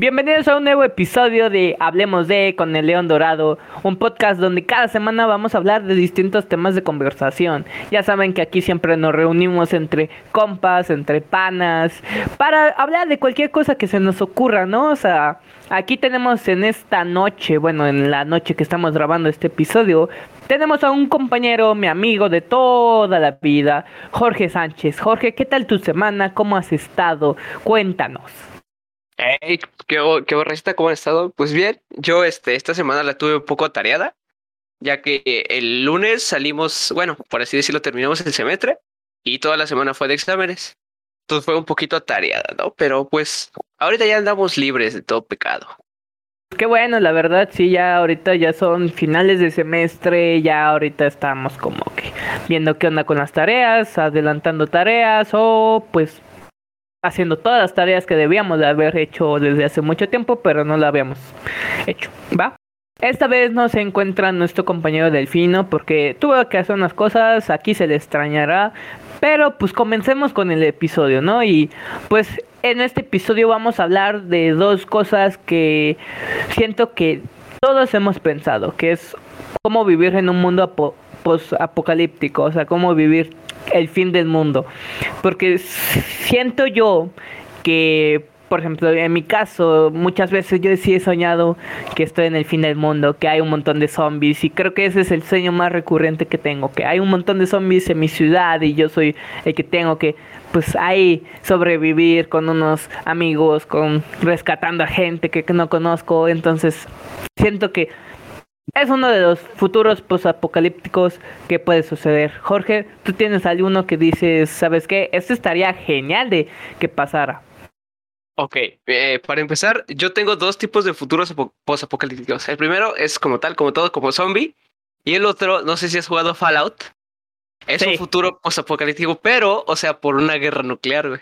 Bienvenidos a un nuevo episodio de Hablemos de con el León Dorado, un podcast donde cada semana vamos a hablar de distintos temas de conversación. Ya saben que aquí siempre nos reunimos entre compas, entre panas, para hablar de cualquier cosa que se nos ocurra, ¿no? O sea, aquí tenemos en esta noche, bueno, en la noche que estamos grabando este episodio, tenemos a un compañero, mi amigo de toda la vida, Jorge Sánchez. Jorge, ¿qué tal tu semana? ¿Cómo has estado? Cuéntanos. Hey, qué, qué ¿cómo han estado? Pues bien, yo este, esta semana la tuve un poco atareada, ya que el lunes salimos, bueno, por así decirlo, terminamos el semestre y toda la semana fue de exámenes. Entonces fue un poquito atareada, ¿no? Pero pues ahorita ya andamos libres de todo pecado. Qué bueno, la verdad, sí, ya ahorita ya son finales de semestre, ya ahorita estamos como que viendo qué onda con las tareas, adelantando tareas o pues haciendo todas las tareas que debíamos de haber hecho desde hace mucho tiempo, pero no la habíamos hecho, ¿va? Esta vez no se encuentra nuestro compañero Delfino porque tuvo que hacer unas cosas, aquí se le extrañará, pero pues comencemos con el episodio, ¿no? Y pues en este episodio vamos a hablar de dos cosas que siento que todos hemos pensado, que es cómo vivir en un mundo post-apocalíptico, o sea, cómo vivir el fin del mundo. Porque siento yo que, por ejemplo, en mi caso, muchas veces yo sí he soñado que estoy en el fin del mundo, que hay un montón de zombies y creo que ese es el sueño más recurrente que tengo, que hay un montón de zombies en mi ciudad y yo soy el que tengo que pues ahí sobrevivir con unos amigos, con rescatando a gente que no conozco, entonces siento que es uno de los futuros posapocalípticos que puede suceder. Jorge, tú tienes alguno que dices, ¿sabes qué? Esto estaría genial de que pasara. Ok, eh, para empezar, yo tengo dos tipos de futuros posapocalípticos. El primero es como tal, como todo, como zombie. Y el otro, no sé si has jugado Fallout. Es un futuro posapocalíptico, pero, o sea, por una guerra nuclear, güey.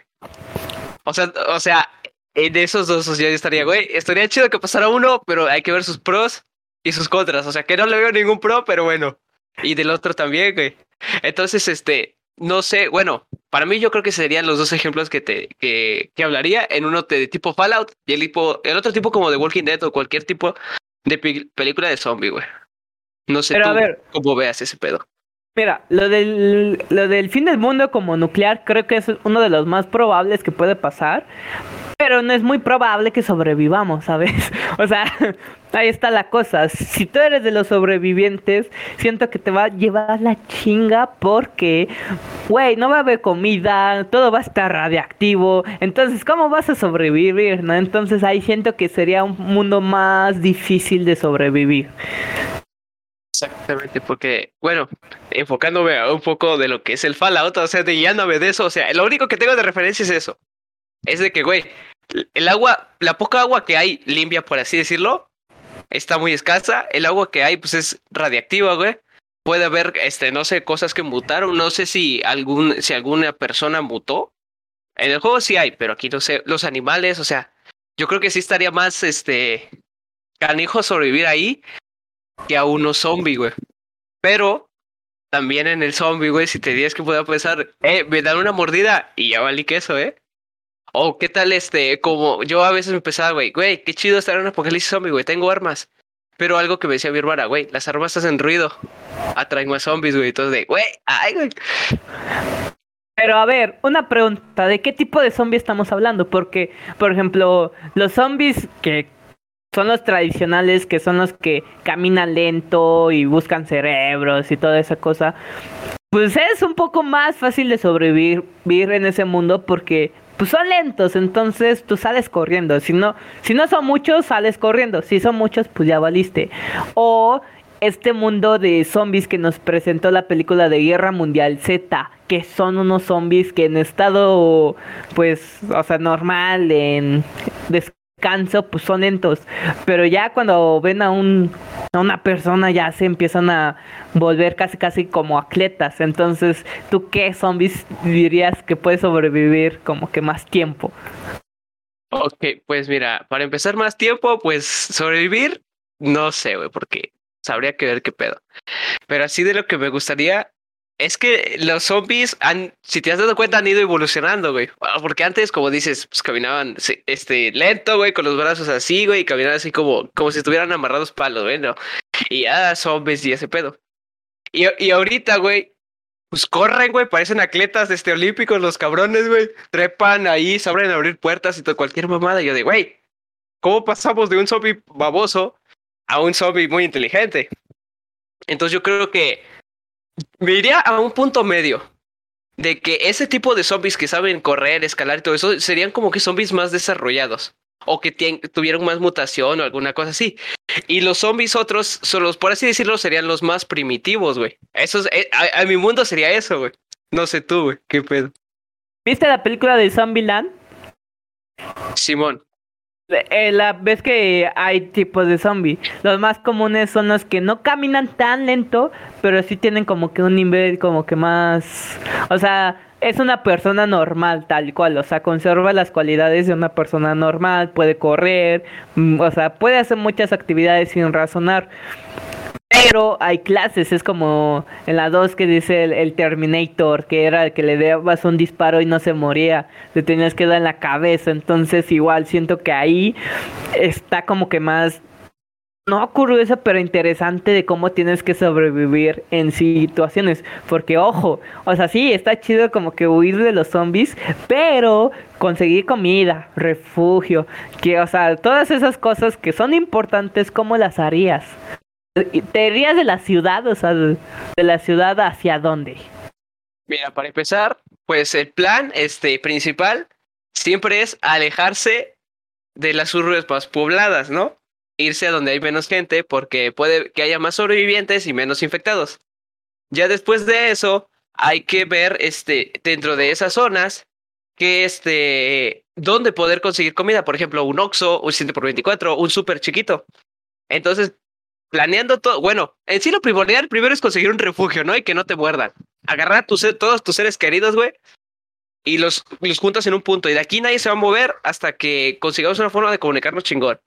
O sea, o sea, en esos dos ya estaría, güey. Estaría chido que pasara uno, pero hay que ver sus pros y sus contras. O sea, que no le veo ningún pro, pero bueno. Y del otro también, güey. Entonces, este, no sé, bueno, para mí yo creo que serían los dos ejemplos que te que, que hablaría en uno de tipo Fallout y el tipo el otro tipo como de Walking Dead o cualquier tipo de película de zombie, güey. No sé tú cómo veas ese pedo. Mira, lo del, lo del fin del mundo como nuclear creo que es uno de los más probables que puede pasar, pero no es muy probable que sobrevivamos, ¿sabes? O sea, ahí está la cosa. Si tú eres de los sobrevivientes, siento que te va a llevar la chinga porque, güey, no va a haber comida, todo va a estar radiactivo. Entonces, ¿cómo vas a sobrevivir? ¿No? Entonces ahí siento que sería un mundo más difícil de sobrevivir. Exactamente, porque, bueno, enfocándome un poco de lo que es el Fallout, o sea, de guiándome de eso, o sea, lo único que tengo de referencia es eso. Es de que, güey, el agua, la poca agua que hay limpia, por así decirlo, está muy escasa. El agua que hay, pues es radiactiva, güey. Puede haber, este, no sé, cosas que mutaron. No sé si algún, si alguna persona mutó. En el juego sí hay, pero aquí no sé. Los animales, o sea, yo creo que sí estaría más, este, canijo sobrevivir ahí que a uno zombie, güey. Pero también en el zombie, güey, si te dices que pueda pensar, eh, me dan una mordida y ya valí queso, ¿eh? O qué tal este, como yo a veces me pensaba, güey, güey, qué chido estar en un apocalipsis zombie, güey, tengo armas. Pero algo que me decía mi hermana, güey, las armas hacen ruido, atraen más zombies, güey, entonces de, güey, ay, güey. Pero a ver, una pregunta, ¿de qué tipo de zombie estamos hablando? Porque, por ejemplo, los zombies que son los tradicionales, que son los que caminan lento y buscan cerebros y toda esa cosa, pues es un poco más fácil de sobrevivir en ese mundo porque pues son lentos, entonces tú sales corriendo. Si no, si no son muchos, sales corriendo. Si son muchos, pues ya valiste. O este mundo de zombies que nos presentó la película de Guerra Mundial Z, que son unos zombies que en estado, pues, o sea, normal, en canso, pues son lentos. Pero ya cuando ven a, un, a una persona ya se empiezan a volver casi casi como atletas. Entonces, ¿tú qué zombies dirías que puede sobrevivir como que más tiempo? Ok, pues mira, para empezar más tiempo, pues sobrevivir, no sé, güey, porque sabría que ver qué pedo. Pero así de lo que me gustaría, Es que los zombies han, si te has dado cuenta, han ido evolucionando, güey. Ah, Porque antes, como dices, pues caminaban este, lento, güey, con los brazos así, güey, y caminaban así como, como si estuvieran amarrados palos, güey, ¿no? Y ya zombies y ese pedo. Y, y ahorita, güey, pues corren, güey, parecen atletas este, olímpicos los cabrones, güey. Trepan ahí, saben abrir puertas y todo, cualquier mamada. Y yo de, güey, ¿cómo pasamos de un zombie baboso a un zombie muy inteligente? Entonces yo creo que me iría a un punto medio. De que ese tipo de zombies que saben correr, escalar y todo eso, serían como que zombies más desarrollados. O que tuvieron más mutación o alguna cosa así. Y los zombies otros, son los, por así decirlo, serían los más primitivos, güey. Eso es- eh, a, a mi mundo sería eso, güey. No sé tú, güey. ¿Qué pedo? ¿Viste la película de Zombieland? Simón. Eh, la ves que hay tipos de zombies. Los más comunes son los que no caminan tan lento, pero sí tienen como que un nivel como que más, o sea, es una persona normal tal cual, o sea, conserva las cualidades de una persona normal, puede correr, mm, o sea, puede hacer muchas actividades sin razonar. Pero hay clases, es como en la 2 que dice el, Terminator, que era el que le dabas un disparo y no se moría, le tenías que dar en la cabeza, entonces igual siento que ahí está como que más, no curioso, pero interesante de cómo tienes que sobrevivir en situaciones, porque ojo, o sea, sí, está chido como que huir de los zombies, pero conseguir comida, refugio, que, o sea, todas esas cosas que son importantes, ¿cómo las harías? ¿Y ¿Te irías de la ciudad? O sea, de de la ciudad hacia dónde? Mira, para empezar, pues el plan este, principal siempre es alejarse de las urbes más pobladas, ¿no? Irse a donde hay menos gente porque puede que haya más sobrevivientes y menos infectados. Ya después de eso, hay que ver este, dentro de esas zonas que este, dónde poder conseguir comida. Por ejemplo, un Oxxo, un 7 por 24 un súper chiquito. Entonces, planeando todo, bueno, en sí lo primordial primero es conseguir un refugio, ¿no? Y que no te muerdan. Agarrar a tus, todos tus seres queridos, güey, y los, los juntas en un punto. Y de aquí nadie se va a mover hasta que consigamos una forma de comunicarnos chingón.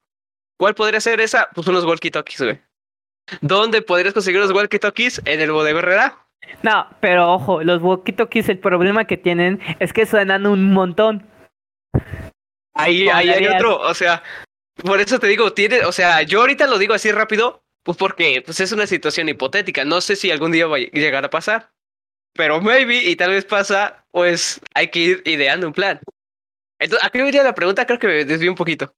¿Cuál podría ser esa? Pues unos walkie-talkies, güey. ¿Dónde podrías conseguir los walkie-talkies? En el bodega Herrera. No, pero ojo, los walkie-talkies, el problema que tienen es que suenan un montón. Ahí, ¿Cómo ahí hay otro, o sea, por eso te digo, tiene, o sea, yo ahorita lo digo así rápido, pues porque pues es una situación hipotética, no sé si algún día va a llegar a pasar, pero maybe y tal vez pasa, pues hay que ir ideando un plan. Entonces, ¿a qué iría la pregunta? Creo que me desvié un poquito.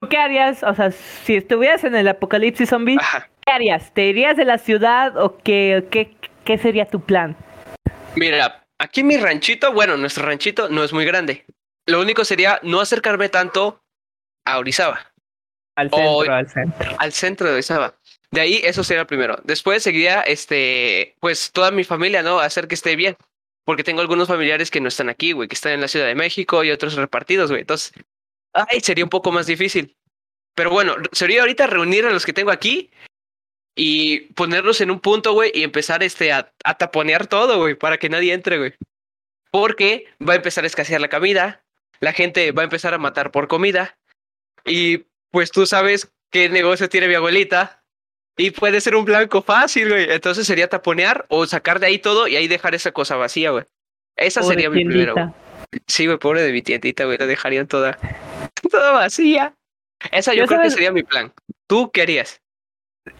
¿Tú ¿Qué harías? O sea, si estuvieras en el apocalipsis zombie, Ajá. ¿qué harías? ¿Te irías de la ciudad o qué, qué, qué sería tu plan? Mira, aquí mi ranchito, bueno, nuestro ranchito no es muy grande. Lo único sería no acercarme tanto a Orizaba. Al O- centro, al centro. al centro de Orizaba. De ahí, eso sería primero. Después seguiría, este, pues toda mi familia, ¿no? Hacer que esté bien. Porque tengo algunos familiares que no están aquí, güey, que están en la Ciudad de México y otros repartidos, güey. Entonces, ay, sería un poco más difícil. Pero bueno, sería ahorita reunir a los que tengo aquí y ponerlos en un punto, güey, y empezar, este, a, a taponear todo, güey, para que nadie entre, güey. Porque va a empezar a escasear la comida, la gente va a empezar a matar por comida y pues tú sabes qué negocio tiene mi abuelita. Y puede ser un blanco fácil, güey. Entonces sería taponear o sacar de ahí todo y ahí dejar esa cosa vacía, güey. Esa Pobre sería mi güey. tiendita. Sí, güey, pobre de mi tiendita, güey. La dejarían toda, toda vacía. Esa yo Yo creo que sería mi plan. ¿Tú qué harías?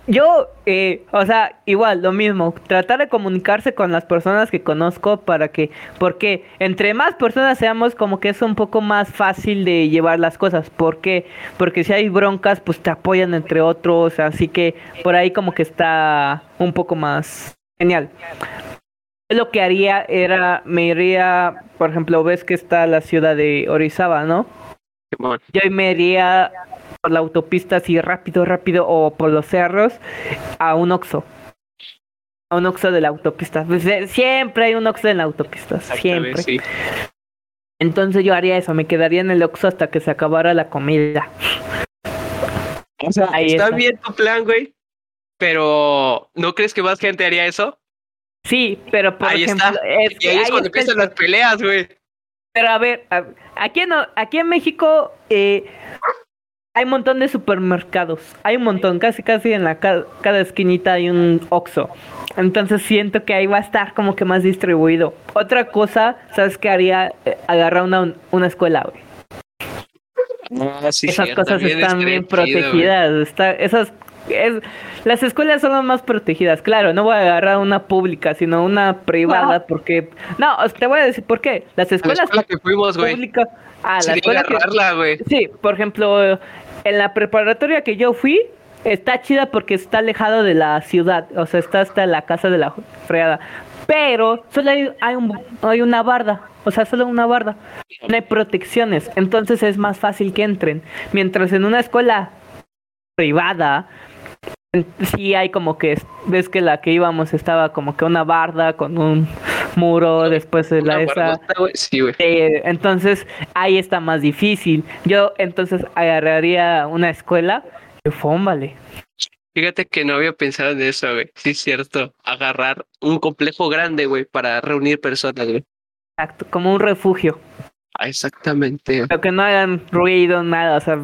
Yo, eh, o sea, igual, lo mismo, tratar de comunicarse con las personas que conozco para que, porque entre más personas seamos, como que es un poco más fácil de llevar las cosas. ¿Por qué? Porque si hay broncas, pues te apoyan entre otros, así que por ahí como que está un poco más genial. Lo que haría era, me iría, por ejemplo, ves que está la ciudad de Orizaba, ¿no? Yo me iría por la autopista así rápido, rápido, o por los cerros a un Oxxo. A un Oxxo de la autopista. Pues, eh, siempre hay un Oxxo en la autopista, siempre. Sí. Entonces yo haría eso, me quedaría en el Oxxo hasta que se acabara la comida. O sea, Ahí está, está. bien tu plan, güey. Pero ¿no crees que más gente haría eso? Sí, pero por ahí ejemplo, está. es Y ahí es cuando empiezan las peleas, güey. Pero a ver, a- aquí en, aquí en México, eh, hay un montón de supermercados, hay un montón, casi casi en la cada, esquinita hay un Oxxo. Entonces siento que ahí va a estar como que más distribuido. Otra cosa, ¿sabes qué haría? Eh, agarrar una, una escuela, güey. Ah, sí, esas cierto, cosas bien están bien protegidas. Está, esas es, las escuelas son las más protegidas. Claro, no voy a agarrar una pública, sino una privada, porque no, te voy a decir por qué. Las A la escuelas escuela que fuimos, güey. públicas, ah, la escuela que-. Sí, por ejemplo, en la preparatoria que yo fui, está chida porque está alejado de la ciudad, o sea, está hasta la casa de la freada. Pero solo hay, un- hay una barda, o sea, solo una barda. No hay protecciones, entonces es más fácil que entren. Mientras en una escuela privada, sí hay como que, ves que la que íbamos estaba como que una barda con un muro, después de la esa... Sí, güey. Eh, entonces ahí está más difícil. Yo entonces agarraría una escuela y fómbale. Fíjate que no había pensado en eso, güey. Sí, es cierto. Agarrar un complejo grande, güey, para reunir personas, güey. Exacto, como un refugio. Ah, exactamente. Pero que no hagan ruido, nada. O sea,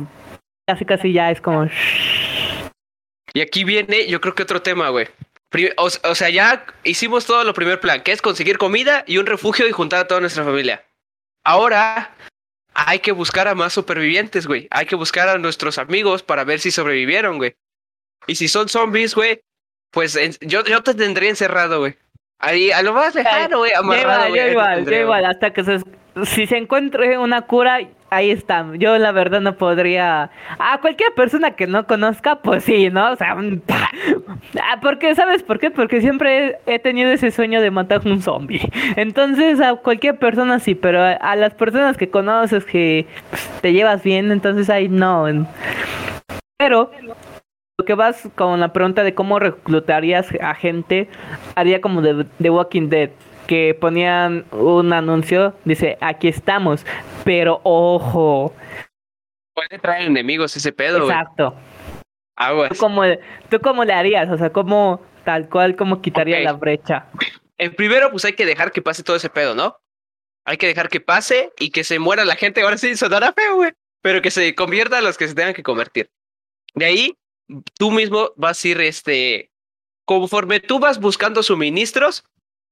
casi casi ya es como. Y aquí viene, yo creo que otro tema, güey. O, o sea, ya hicimos todo lo primer plan, que es conseguir comida y un refugio y juntar a toda nuestra familia. Ahora hay que buscar a más supervivientes, güey. Hay que buscar a nuestros amigos para ver si sobrevivieron, güey. Y si son zombies, güey, pues en- yo, yo te tendría encerrado, güey. Ahí, a lo más lejano, güey, Yo igual, yo igual, yo igual, hasta que se, si se encuentre una cura, ahí está. Yo la verdad no podría. A cualquier persona que no conozca, pues sí, ¿no? O sea, un- ah, porque, ¿sabes por qué? Porque siempre he tenido ese sueño de matar un zombie. Entonces, a cualquier persona sí, pero a, a las personas que conoces que pues, te llevas bien, entonces ahí no. Pero lo que vas con la pregunta de cómo reclutarías a gente, haría como de The Walking Dead, que ponían un anuncio, dice, aquí estamos, pero ojo, Puede traer enemigos ese pedo, exacto. Aguas. ¿Tú cómo, ¿Tú cómo le harías? O sea, ¿cómo, tal cual, cómo quitaría la brecha? En primero, pues hay que dejar que pase todo ese pedo, ¿no? Hay que dejar que pase y que se muera la gente. Ahora sí sonará feo, güey. Pero que se convierta a los que se tengan que convertir. De ahí, tú mismo vas a ir, este. Conforme tú vas buscando suministros,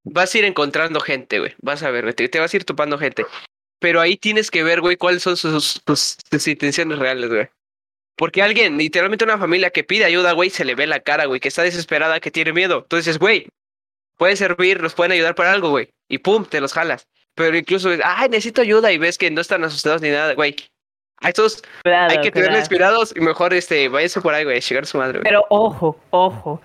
vas a ir encontrando gente, güey. Vas a ver, güey, te, te vas a ir topando gente. Pero ahí tienes que ver, güey, cuáles son sus, sus, sus intenciones reales, güey. Porque alguien, literalmente una familia que pide ayuda, güey, se le ve la cara, güey, que está desesperada, que tiene miedo. Entonces, güey, puede servir, los pueden ayudar para algo, güey. Y pum, te los jalas. Pero incluso, ay, necesito ayuda y ves que no están asustados ni nada, güey. A estos hay que cuidado. tenerles cuidados y mejor, este, váyanse por ahí, güey, llegar a su madre, güey. Pero ojo, ojo.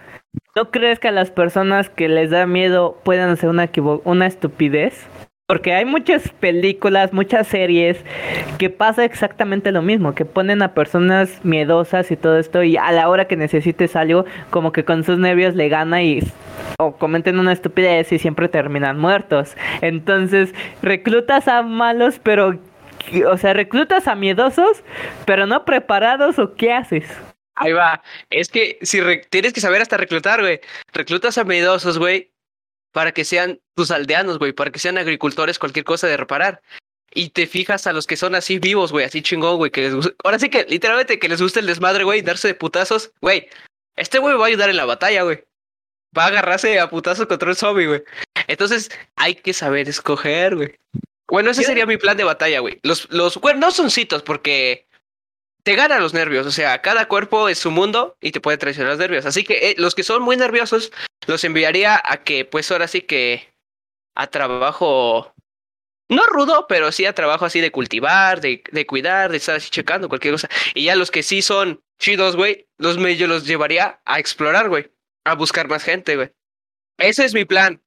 ¿No crees que a las personas que les da miedo puedan hacer una, estupidez? Porque hay muchas películas, muchas series que pasa exactamente lo mismo, que ponen a personas miedosas y todo esto y a la hora que necesites algo, como que con sus nervios le gana y o cometen una estupidez y siempre terminan muertos. Entonces, reclutas a malos, pero o sea, reclutas a miedosos, pero no preparados o qué haces? Ahí va. Es que si re- tienes que saber hasta reclutar, güey. Reclutas a miedosos, güey, para que sean tus aldeanos, güey, para que sean agricultores, cualquier cosa de reparar. Y te fijas a los que son así vivos, güey, así chingón, güey, que les gusta. Ahora sí que, literalmente, que les gusta el desmadre, güey, darse de putazos, güey. Este güey va a ayudar en la batalla, güey. Va a agarrarse a putazos contra el zombie, güey. Entonces, hay que saber escoger, güey. Bueno, ese sería mi plan de batalla, güey. Los, los, bueno, no son citos porque te ganan los nervios. O sea, cada cuerpo es su mundo y te puede traicionar los nervios. Así que eh, los que son muy nerviosos, los enviaría a que, pues ahora sí que a trabajo, no rudo, pero sí a trabajo así de cultivar, de, de cuidar, de estar así checando cualquier cosa. Y ya los que sí son chidos, güey, los yo los llevaría a explorar, güey, a buscar más gente, güey. Ese es mi plan.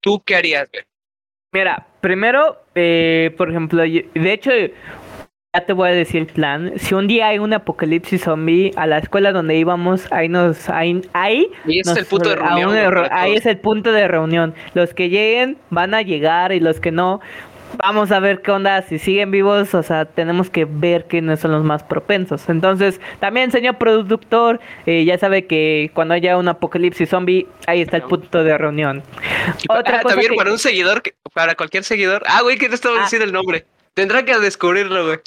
¿Tú qué harías, güey? Mira, primero, eh, por ejemplo, de hecho, ya te voy a decir el plan. Si un día hay un apocalipsis zombie, a la escuela donde íbamos, ahí nos, ahí, ahí, Y es el punto de reunión. ahí es el punto de reunión. Los que lleguen van a llegar y los que no, vamos a ver qué onda. Si siguen vivos, o sea, tenemos que ver quiénes son los más propensos. Entonces, también, señor productor, eh, ya sabe que cuando haya un apocalipsis zombie, ahí está el punto de reunión. Otra Ah, cosa también que- para un seguidor, que- para cualquier seguidor. Ah, güey, que no estaba Ah. diciendo el nombre. Tendrá que descubrirlo, güey.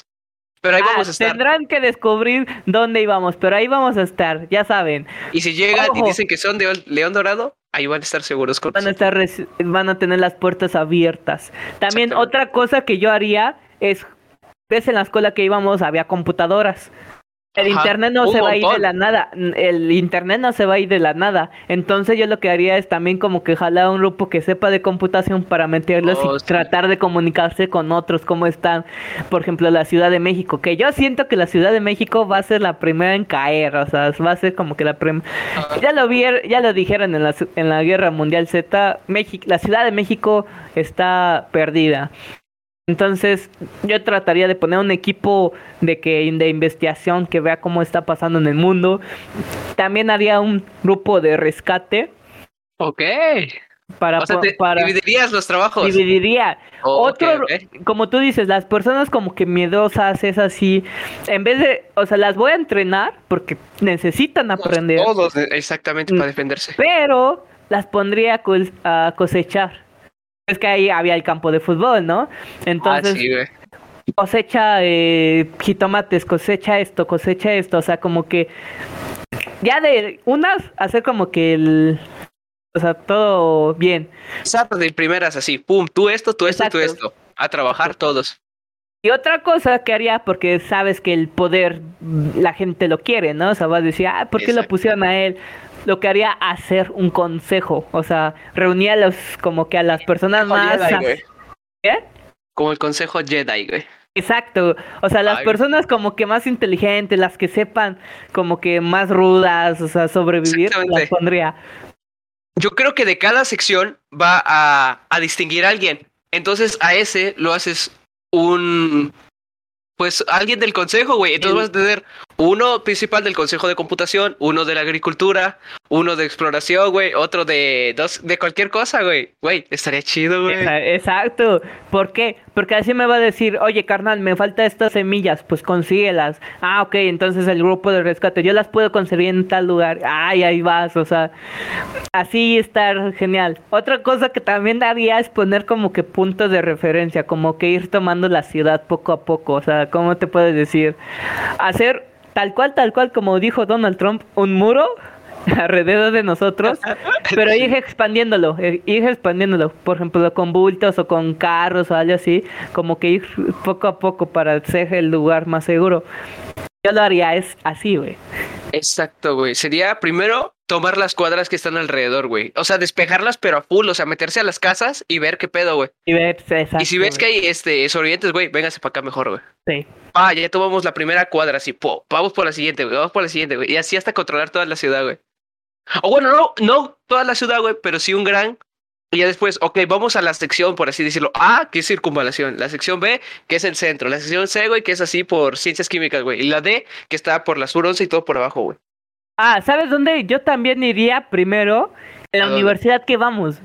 Pero ahí Ah, vamos a estar. tendrán que descubrir dónde íbamos, pero ahí vamos a estar, ya saben. Y si llegan y dicen que son de León Dorado, ahí van a estar seguros con Van a estar van a tener las puertas abiertas. También otra cosa que yo haría es ves en la escuela que íbamos había computadoras. El Ajá, internet no se va a ir de la nada, el internet no se va a ir de la nada. Entonces yo lo que haría es también como que jalar a un grupo que sepa de computación para meterlos Oh, y sí. tratar de comunicarse con otros, cómo están, por ejemplo, la Ciudad de México, que yo siento que la Ciudad de México va a ser la primera en caer, o sea, va a ser como que la primera... Ya lo vi, ya lo dijeron en la, en la Guerra Mundial Z, México, la Ciudad de México está perdida. Entonces, yo trataría de poner un equipo de que de investigación que vea cómo está pasando en el mundo. También haría un grupo de rescate Ok. para O sea, po- te para dividirías los trabajos. dividiría Oh, otro, como tú dices, las personas como que miedosas es así, en vez de, o sea, las voy a entrenar porque necesitan aprender. Todos, exactamente, Mm. para defenderse. pero las pondría a cosechar. Es que ahí había el campo de fútbol, ¿no? Entonces, ah, sí, güey. cosecha eh, jitomates, cosecha esto, cosecha esto, o sea, como que ya de unas hacer como que el, o sea, todo bien. Exacto, de primeras así, pum, tú esto, tú esto, tú Exacto. esto. A trabajar todos. Y otra cosa que haría, porque sabes que el poder, la gente lo quiere, ¿no? O sea, vas a decir, ah, ¿por qué lo pusieron a él? Lo que haría hacer un consejo, o sea, reunía a los, como que a las personas más... Jedi. ¿Qué? Como el consejo Jedi, güey. Exacto, o sea, las Ay. personas como que más inteligentes, las que sepan como que más rudas, o sea, sobrevivir, las pondría. Yo creo que de cada sección va a, a distinguir a alguien. Entonces a ese lo haces un... Pues alguien del consejo, güey. Entonces vas a tener uno principal del consejo de computación, uno de la agricultura, uno de exploración, güey, otro de dos, de cualquier cosa, güey. Güey, estaría chido, güey. Exa- Exacto. ¿Por qué? Porque así me va a decir, oye, carnal, me falta estas semillas, pues consíguelas. Ah, ok, entonces el grupo de rescate, yo las puedo conseguir en tal lugar. Ay, ahí vas, o sea, así estar genial. Otra cosa que también haría es poner como que puntos de referencia, como que ir tomando la ciudad poco a poco. O sea, ¿cómo te puedes decir? Hacer tal cual, tal cual, como dijo Donald Trump, un muro alrededor de nosotros, pero ir expandiéndolo, eh, ir expandiéndolo, por ejemplo, con bultos o con carros o algo así, como que ir poco a poco para ser el lugar más seguro. Yo lo haría es así, güey. Exacto, güey. Sería primero tomar las cuadras que están alrededor, güey. O sea, despejarlas, pero a full. O sea, meterse a las casas y ver qué pedo, güey. Y ver, exacto, Y si ves que hay este sobrevivientes, güey, véngase para acá mejor, güey. Sí. Ah, ya tomamos la primera cuadra, así, po, vamos por la siguiente, güey, vamos por la siguiente, güey. Y así hasta controlar toda la ciudad, güey. O bueno, no, no toda la ciudad, güey, pero sí un gran. Y ya después, ok, vamos a la sección, por así decirlo. A, que es circunvalación. La sección B, que es el centro. La sección C, güey, que es así por ciencias químicas, güey. Y la D, que está por la sur 11 y todo por abajo, güey. Ah, ¿sabes dónde? Yo también iría primero en la universidad que vamos.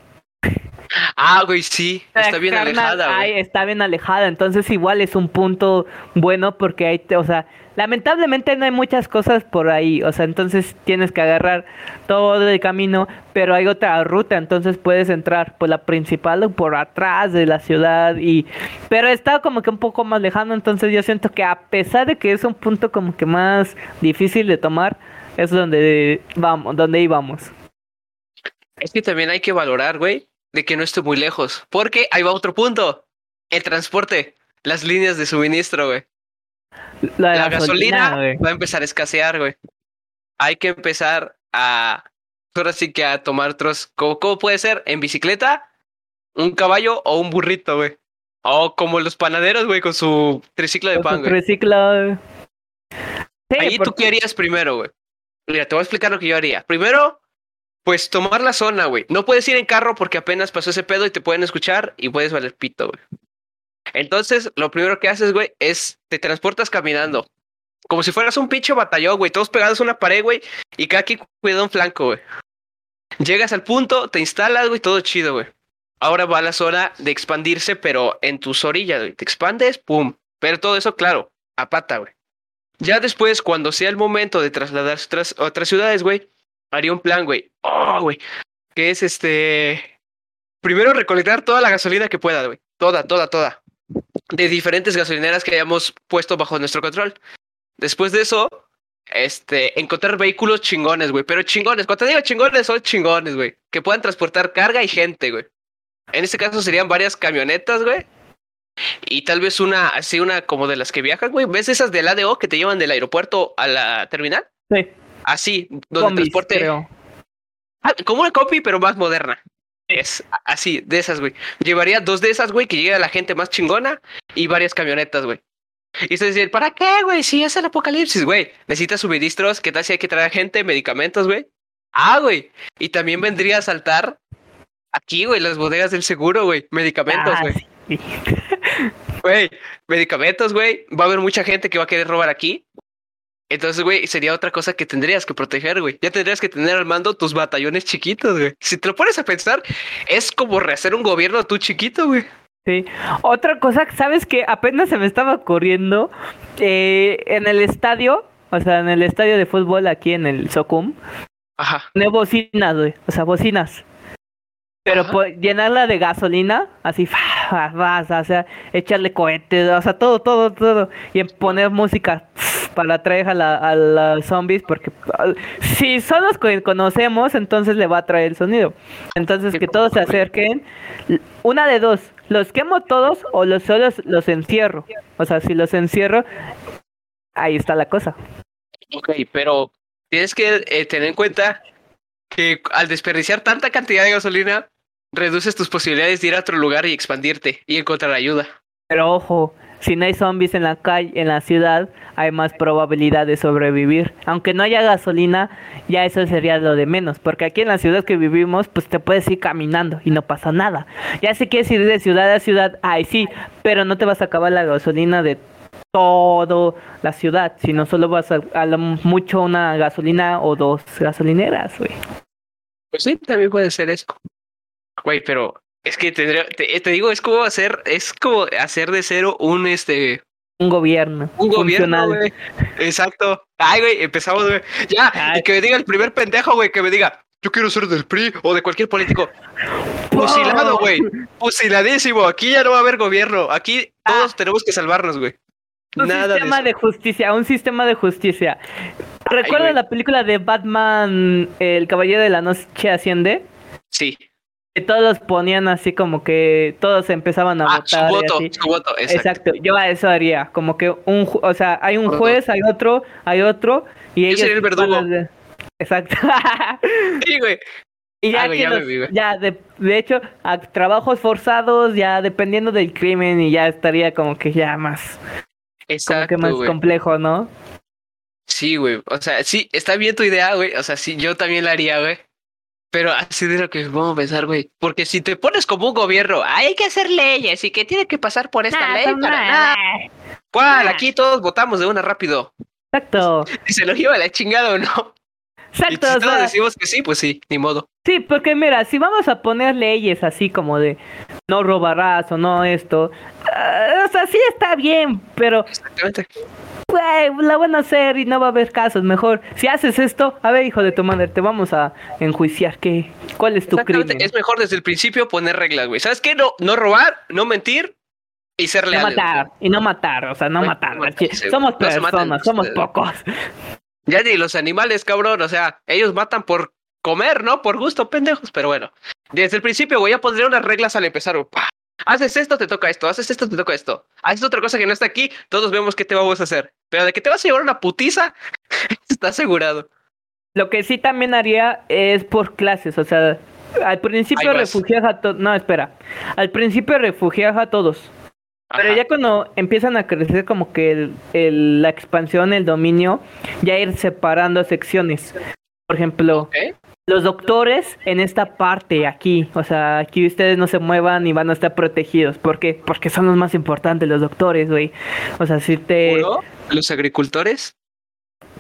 Ah, güey, sí. Está bien alejada, güey. está bien alejada, entonces igual es un punto bueno porque hay, o sea, lamentablemente no hay muchas cosas por ahí, o sea, entonces tienes que agarrar todo el camino, pero hay otra ruta, entonces puedes entrar por la principal o por atrás de la ciudad y, pero está como que un poco más lejano, entonces yo siento que a pesar de que es un punto como que más difícil de tomar, es donde vamos, donde íbamos. Es que también hay que valorar, güey, de que no esté muy lejos. Porque ahí va otro punto. El transporte. Las líneas de suministro, güey. La, la gasolina va a empezar a escasear, güey. Hay que empezar a. Ahora sí que a tomar otros. ¿Cómo, cómo puede ser? ¿En bicicleta? ¿Un caballo o un burrito, güey? O como los panaderos, güey, con su triciclo de Con pan, güey. triciclo. Sí, Ahí tú qué harías primero, güey. Mira, te voy a explicar lo que yo haría. Primero, pues tomar la zona, güey. No puedes ir en carro porque apenas pasó ese pedo y te pueden escuchar y puedes valer pito, güey. Entonces, lo primero que haces, güey, es te transportas caminando. Como si fueras un pinche batallón, güey. Todos pegados a una pared, güey. Y cada quien cuida un flanco, güey. Llegas al punto, te instalas, güey, todo chido, güey. Ahora va la zona de expandirse, pero en tus orillas, güey. Te expandes, pum. Pero todo eso, claro, a pata, güey. Ya después, cuando sea el momento de trasladarse a otras, otras ciudades, güey, haría un plan, güey. Oh, güey. Que es este. Primero recolectar toda la gasolina que pueda, güey. Toda, toda, toda. De diferentes gasolineras que hayamos puesto bajo nuestro control. Después de eso, este, encontrar vehículos chingones, güey. Pero chingones, cuando te digo chingones, son chingones, güey. Que puedan transportar carga y gente, güey. En este caso serían varias camionetas, güey. Y tal vez una, así una como de las que viajan, güey. ¿Ves esas del ADO que te llevan del aeropuerto a la terminal? Sí. Así, donde transporte. Ah, como una copy, pero más moderna. Es así, de esas, güey. Llevaría dos de esas, güey, que llegue a la gente más chingona y varias camionetas, güey. Y se dice, ¿para qué, güey? Si es el apocalipsis, güey. Necesitas suministros, ¿qué tal si hay que traer gente, medicamentos, güey? Ah, güey. Y también vendría a saltar aquí, güey, las bodegas del seguro, güey. Medicamentos, ah, güey. Güey, medicamentos, güey. Va a haber mucha gente que va a querer robar aquí. Entonces, güey, sería otra cosa que tendrías que proteger, güey. Ya tendrías que tener al mando tus batallones chiquitos, güey. Si te lo pones a pensar, es como rehacer un gobierno tú chiquito, güey. Sí. Otra cosa, ¿sabes que Apenas se me estaba ocurriendo eh, en el estadio, o sea, en el estadio de fútbol aquí en el Socum. Ajá. Tiene bocinas, güey. O sea, bocinas. Pero llenarla de gasolina, así, vas, o sea, echarle cohetes, o sea, todo, todo, todo. Y poner música para atraer a, la, a los zombies, porque ah, si son los que conocemos, entonces le va a traer el sonido. Entonces, que todos se acerquen. Una de dos, los quemo todos o los solos los encierro. O sea, si los encierro, ahí está la cosa. Ok, pero tienes que eh, tener en cuenta que al desperdiciar tanta cantidad de gasolina, reduces tus posibilidades de ir a otro lugar y expandirte y encontrar ayuda. Pero ojo, si no hay zombies en la calle, en la ciudad, hay más probabilidad de sobrevivir. Aunque no haya gasolina, ya eso sería lo de menos. Porque aquí en la ciudad que vivimos, pues te puedes ir caminando y no pasa nada. Ya si quieres ir de ciudad a ciudad, ay sí, pero no te vas a acabar la gasolina de todo la ciudad, sino solo vas a, a lo mucho una gasolina o dos gasolineras, güey. Pues sí, también puede ser eso. Güey, pero es que tendría, te, digo, es como hacer, es como hacer de cero un este un gobierno. Un gobierno, güey. Exacto. Ay, güey, empezamos, güey. Ya, y que me diga el primer pendejo, güey, que me diga, yo quiero ser del PRI o de cualquier político. Fusilado, güey. Fusiladísimo. Aquí ya no va a haber gobierno. Aquí todos ah. tenemos que salvarnos, güey. Un sistema de, justicia, un sistema de justicia. ¿Recuerda la película de Batman, El Caballero de la Noche Asciende? Sí todos los ponían así como que todos empezaban a ah, votar. Su voto, su voto, exacto. Yo a eso haría, como que un, o sea, hay un juez, hay otro, hay otro, y ellos. Sería el verdugo. Exacto. sí, güey. Y ya, ah, ya, de, de, hecho, a trabajos forzados, ya dependiendo del crimen, y ya estaría como que ya más. Exacto. Como que más complejo, ¿no? Sí, güey. O sea, sí, está bien tu idea, güey. O sea, sí, yo también la haría, güey. Pero así de lo que vamos a pensar, güey. Porque si te pones como un gobierno, hay que hacer leyes y que tiene que pasar por esta ley para nada. ¿Cuál? Aquí todos votamos de una rápido. Exacto. Si se lo lleva la chingada o no. Exacto. Y si todos decimos que sí, pues sí, ni modo. Sí, porque mira, si vamos a poner leyes así como de no robarás o no esto, uh, o sea, sí está bien, pero. Exactamente la van a hacer y no va a haber casos. Mejor, si haces esto, a ver, hijo de tu madre, te vamos a enjuiciar. ¿Qué? ¿Cuál es tu crimen? Es mejor desde el principio poner reglas, güey. ¿Sabes qué? No, no robar, no mentir y ser leal. No matar, y no matar, o sea, no, matar. somos personas, somos pocos. Ya ni los animales, cabrón, o sea, ellos matan por comer, ¿no? Por gusto, pendejos, pero bueno. Desde el principio, güey, ya pondría unas reglas al empezar. Haces esto, te toca esto, haces esto, te toca esto. Haces otra cosa que no está aquí, todos vemos qué te vamos a hacer. Pero de que te vas a llevar una putiza, está asegurado. Lo que sí también haría es por clases, o sea, al principio refugias a todos. No, espera. Al principio refugias a todos. Pero ya cuando empiezan a crecer como que el, la expansión, el dominio, ya ir separando secciones. Por ejemplo, los doctores en esta parte aquí, o sea, aquí ustedes no se muevan y van a estar protegidos. ¿Por qué? Porque son los más importantes, los doctores, güey. O sea, si te... ¿Los agricultores?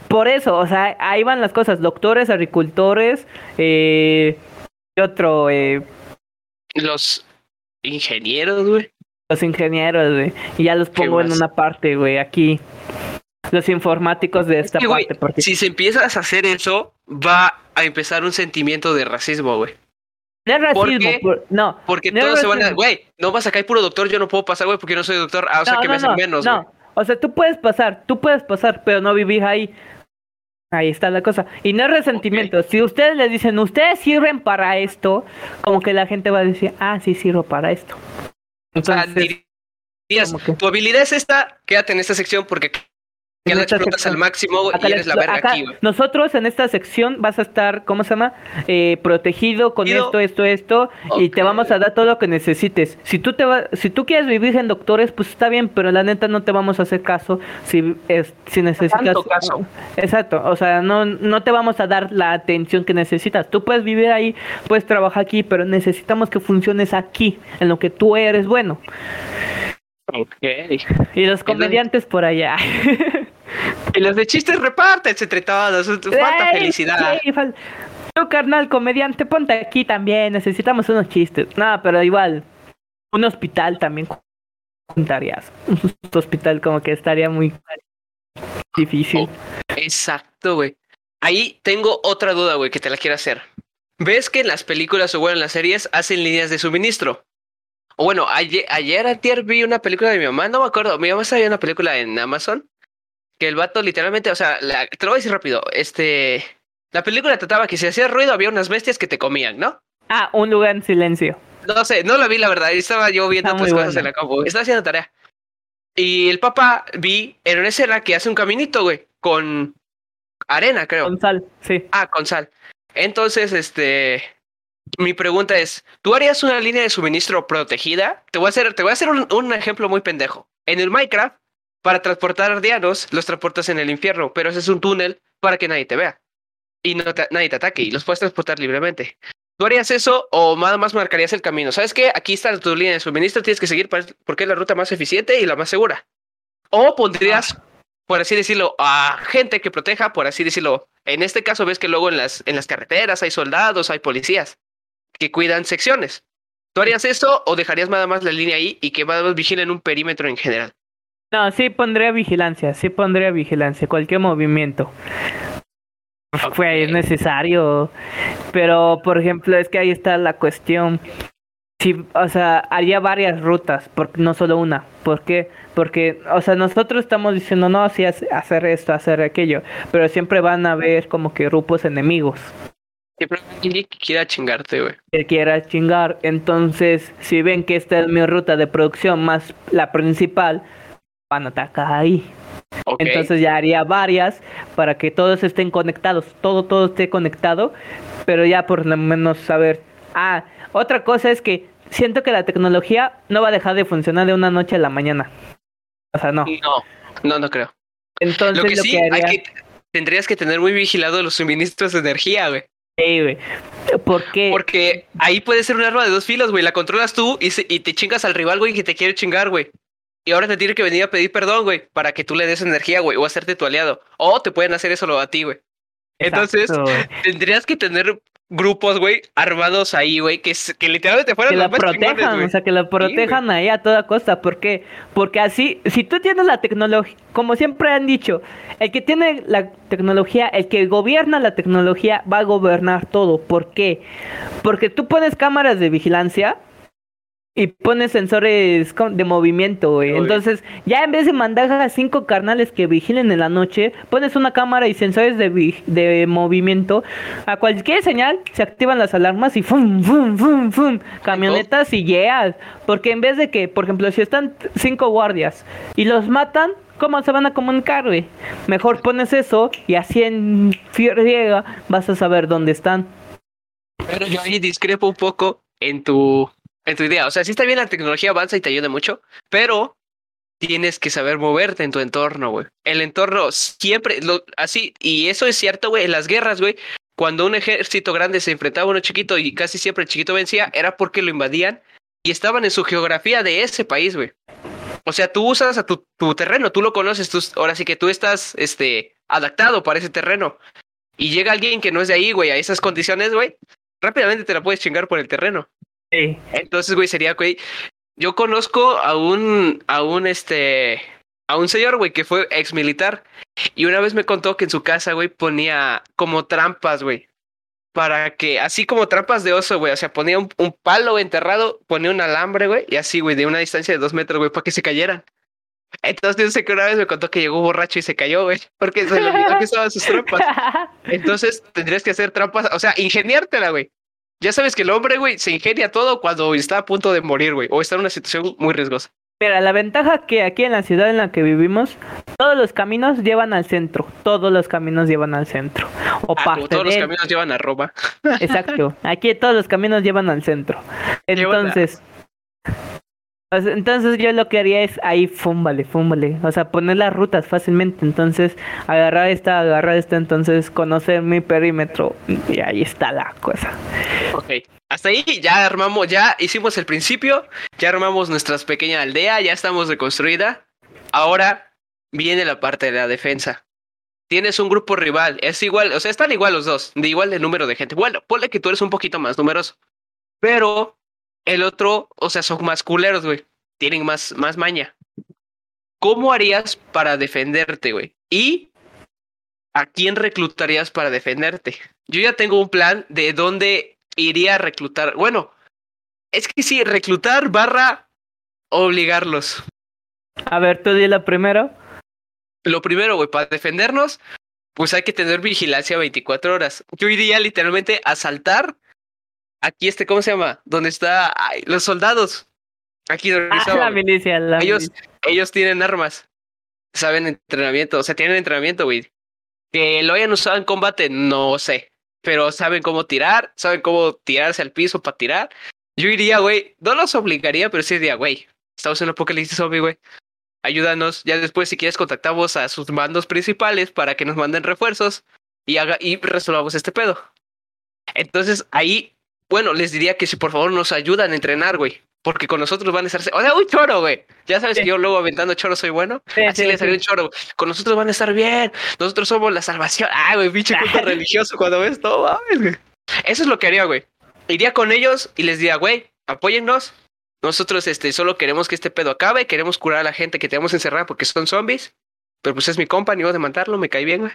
Por eso, o sea, ahí van las cosas. Doctores, agricultores, eh... ¿Qué otro? Eh... Los ingenieros, güey. Los ingenieros, güey. Y ya los pongo en una parte, güey, aquí los informáticos de esta parte. porque... Si se empiezas a hacer eso, va a empezar un sentimiento de racismo, güey. No es ¿Por racismo, por- no. Porque no todos se van a. Güey, no vas a caer puro doctor, yo no puedo pasar, güey, porque yo no soy doctor. Ah, o sea que no, me hacen no, menos, güey. no. O sea, tú puedes pasar, tú puedes pasar, pero no vivir ahí. Ahí está la cosa. Y no es resentimiento. Si ustedes le dicen, ustedes sirven para esto, como que la gente va a decir, ah, sí sirvo para esto. O sea, dirías, que- tu habilidad es esta, quédate en esta sección porque la esta explotas sección. al máximo Acá y eres la verga acá, aquí, güey. nosotros en esta sección vas a estar, ¿cómo se llama? Eh, protegido con esto, esto, esto, y te vamos a dar todo lo que necesites. Si tú te va- si tú quieres vivir en doctores, pues está bien, pero la neta no te vamos a hacer caso si es, si necesitas. Tanto caso. Exacto, o sea, no, no te vamos a dar la atención que necesitas. Tú puedes vivir ahí, puedes trabajar aquí, pero necesitamos que funciones aquí, en lo que tú eres bueno. Ok. Y los comediantes por allá. Y los de chistes repártense entre todos. Falta felicidad. sí, fal- Tú, carnal, comediante, ponte aquí también. Necesitamos unos chistes. No, pero igual. Un hospital también juntarías. Un hospital como que estaría muy difícil. Exacto, güey. Ahí tengo otra duda, güey, que te la quiero hacer. ¿Ves que en las películas o bueno, en las series hacen líneas de suministro? O bueno, ayer, ayer antier vi una película de mi mamá, no me acuerdo, mi mamá estaba viendo una película en Amazon, que el vato literalmente, o sea, la- te lo voy a decir rápido, este, la película trataba que si hacía ruido había unas bestias que te comían, ¿no? Ah, un lugar en silencio. No sé, no la vi la verdad, estaba yo viendo otras muy cosas en la compu, estaba haciendo tarea. Y el papá vi en una escena que hace un caminito, güey, con arena, creo. Con sal, sí. Ah, con sal. Entonces, este, mi pregunta es, ¿tú harías una línea de suministro protegida? Te voy a hacer, te voy a hacer un, un ejemplo muy pendejo. En el Minecraft, para transportar aldeanos, los transportas en el infierno, pero ese es un túnel para que nadie te vea y no te- nadie te ataque y los puedes transportar libremente. ¿Tú harías eso o nada más marcarías el camino? ¿Sabes qué? Aquí está tu línea de suministro, tienes que seguir pa- porque es la ruta más eficiente y la más segura. O pondrías, por así decirlo, a gente que proteja, por así decirlo. En este caso ves que luego en las, en las carreteras hay soldados, hay policías que cuidan secciones. ¿Tú harías eso o dejarías nada más la línea ahí y que nada más vigilen un perímetro en general? No, sí pondría vigilancia, sí pondría vigilancia, cualquier movimiento. Fue es necesario. Pero, por ejemplo, es que ahí está la cuestión. Sí, o sea, haría varias rutas, porque no solo una. ¿Por qué? Porque, o sea, nosotros estamos diciendo, no, sí, hace- hacer esto, hacer aquello, pero siempre van a haber como que grupos enemigos Siempre alguien que quiera chingarte, güey. que quiera chingar. Entonces, si ven que esta es mi ruta de producción más la principal, van a atacar ahí. Entonces ya haría varias para que todos estén conectados, todo, todo esté conectado, pero ya por lo menos saber. Ah, otra cosa es que siento que la tecnología no va a dejar de funcionar de una noche a la mañana. O sea, no. No, no, no creo. Entonces Lo que lo sí, que hay haría... que- tendrías que tener muy vigilado los suministros de energía, güey. Sí, güey. ¿Por qué? Porque ahí puede ser un arma de dos filos, güey. La controlas tú y, se- y te chingas al rival, güey, que te quiere chingar, güey. Y ahora te tiene que venir a pedir perdón, güey, para que tú le des energía, güey, o hacerte tu aliado. O te pueden hacer eso a ti, güey. Entonces, tendrías que tener grupos, güey, armados ahí, güey, que, que literalmente fueran que la chingones, protejan, o sea, que la protejan ahí a toda costa. ¿Por qué? Porque así, si tú tienes la tecnología, como siempre han dicho, el que tiene la tecnología, el que gobierna la tecnología, va a gobernar todo. ¿Por qué? Porque tú pones cámaras de vigilancia y pones sensores de movimiento, güey. Obvio. Entonces, ya en vez de mandar a cinco carnales que vigilen en la noche, pones una cámara y sensores de, vi- de movimiento. A cualquier señal se activan las alarmas y ¡fum, fum, fum, fum! Camionetas y llegas. Porque en vez de que, por ejemplo, si están cinco guardias y los matan, ¿cómo se van a comunicar, güey? Mejor pones eso y así en friega vas a saber dónde están. Pero yo ahí discrepo un poco en tu, en tu idea. O sea, sí está bien, la tecnología avanza y te ayuda mucho, pero tienes que saber moverte en tu entorno, güey. El entorno siempre, lo, así, y eso es cierto, güey, en las guerras, güey, cuando un ejército grande se enfrentaba a uno chiquito y casi siempre el chiquito vencía, era porque lo invadían y estaban en su geografía de ese país, güey. O sea, tú usas a tu, tu terreno, tú lo conoces, tú, ahora sí que tú estás, este, adaptado para ese terreno. Y llega alguien que no es de ahí, güey, a esas condiciones, güey, rápidamente te la puedes chingar por el terreno. Sí. Entonces, güey, sería, güey, yo conozco a un, a un, este, a un señor, güey, que fue ex militar. Y una vez me contó que en su casa, güey, ponía como trampas, güey. para que, así como trampas de oso, güey, o sea, ponía un, un palo enterrado, ponía un alambre, güey, y así, güey, de una distancia de dos metros, güey, para que se cayeran. Entonces, yo sé que una vez me contó que llegó borracho y se cayó, güey, porque se le olvidó que estaban sus trampas. Entonces, tendrías que hacer trampas, o sea, ingeniártela, güey. Ya sabes que el hombre, güey, se ingenia todo cuando está a punto de morir, güey, o está en una situación muy riesgosa. Mira, la ventaja que aquí en la ciudad en la que vivimos, todos los caminos llevan al centro. Todos los caminos llevan al centro. O Ah, parte todos los caminos llevan a Roma. Exacto. Aquí todos los caminos llevan al centro. Entonces, entonces yo lo que haría es ahí, fúmbale, fúmbale. O sea, poner las rutas fácilmente. Entonces, agarrar esta, agarrar esta, entonces conocer mi perímetro. Y ahí está la cosa. Ok. Hasta ahí ya armamos, ya hicimos el principio, ya armamos nuestra pequeña aldea, ya estamos reconstruida. Ahora viene la parte de la defensa. Tienes un grupo rival, es igual, o sea, están igual los dos, de igual de número de gente. Bueno, ponle que tú eres un poquito más numeroso, pero el otro, o sea, son más culeros, güey. Tienen más, más maña. ¿Cómo harías para defenderte, güey? Y ¿a quién reclutarías para defenderte? Yo ya tengo un plan de dónde iría a reclutar. Bueno, es que sí, reclutar barra obligarlos. A ver, tú di la primero. Lo primero, güey, para defendernos, pues hay que tener vigilancia 24 horas. Yo iría literalmente a asaltar aquí este, ¿cómo se llama? Donde está ay, los soldados. Aquí donde Ah, la milicia, la ellos, milicia. ellos tienen armas. Saben entrenamiento, o sea, tienen entrenamiento, güey. Que lo hayan usado en combate, no sé. Pero saben cómo tirar, saben cómo tirarse al piso para tirar. Yo iría, güey, no los obligaría, pero sí diría, güey, estamos en un apocalipsis zombie, güey. Ayúdanos. Ya después, si quieres, contactamos a sus mandos principales para que nos manden refuerzos y haga y resolvamos este pedo. Entonces, ahí, bueno, les diría que si por favor nos ayudan a entrenar, güey. Porque con nosotros van a estar. O sea, un choro, güey. Ya sabes Sí. que yo luego aventando choro soy bueno. Sí, Así sí, le salió un choro. Con nosotros van a estar bien. Nosotros somos la salvación. Ah, güey, pinche culto religioso cuando ves todo, mames, güey. Eso es lo que haría, güey. Iría con ellos y les diría, güey, apóyennos. Nosotros este, solo queremos que este pedo acabe. Queremos curar a la gente que tenemos encerrada porque son zombies. Pero pues es mi compa, ni voy de matarlo, me cae bien, güey.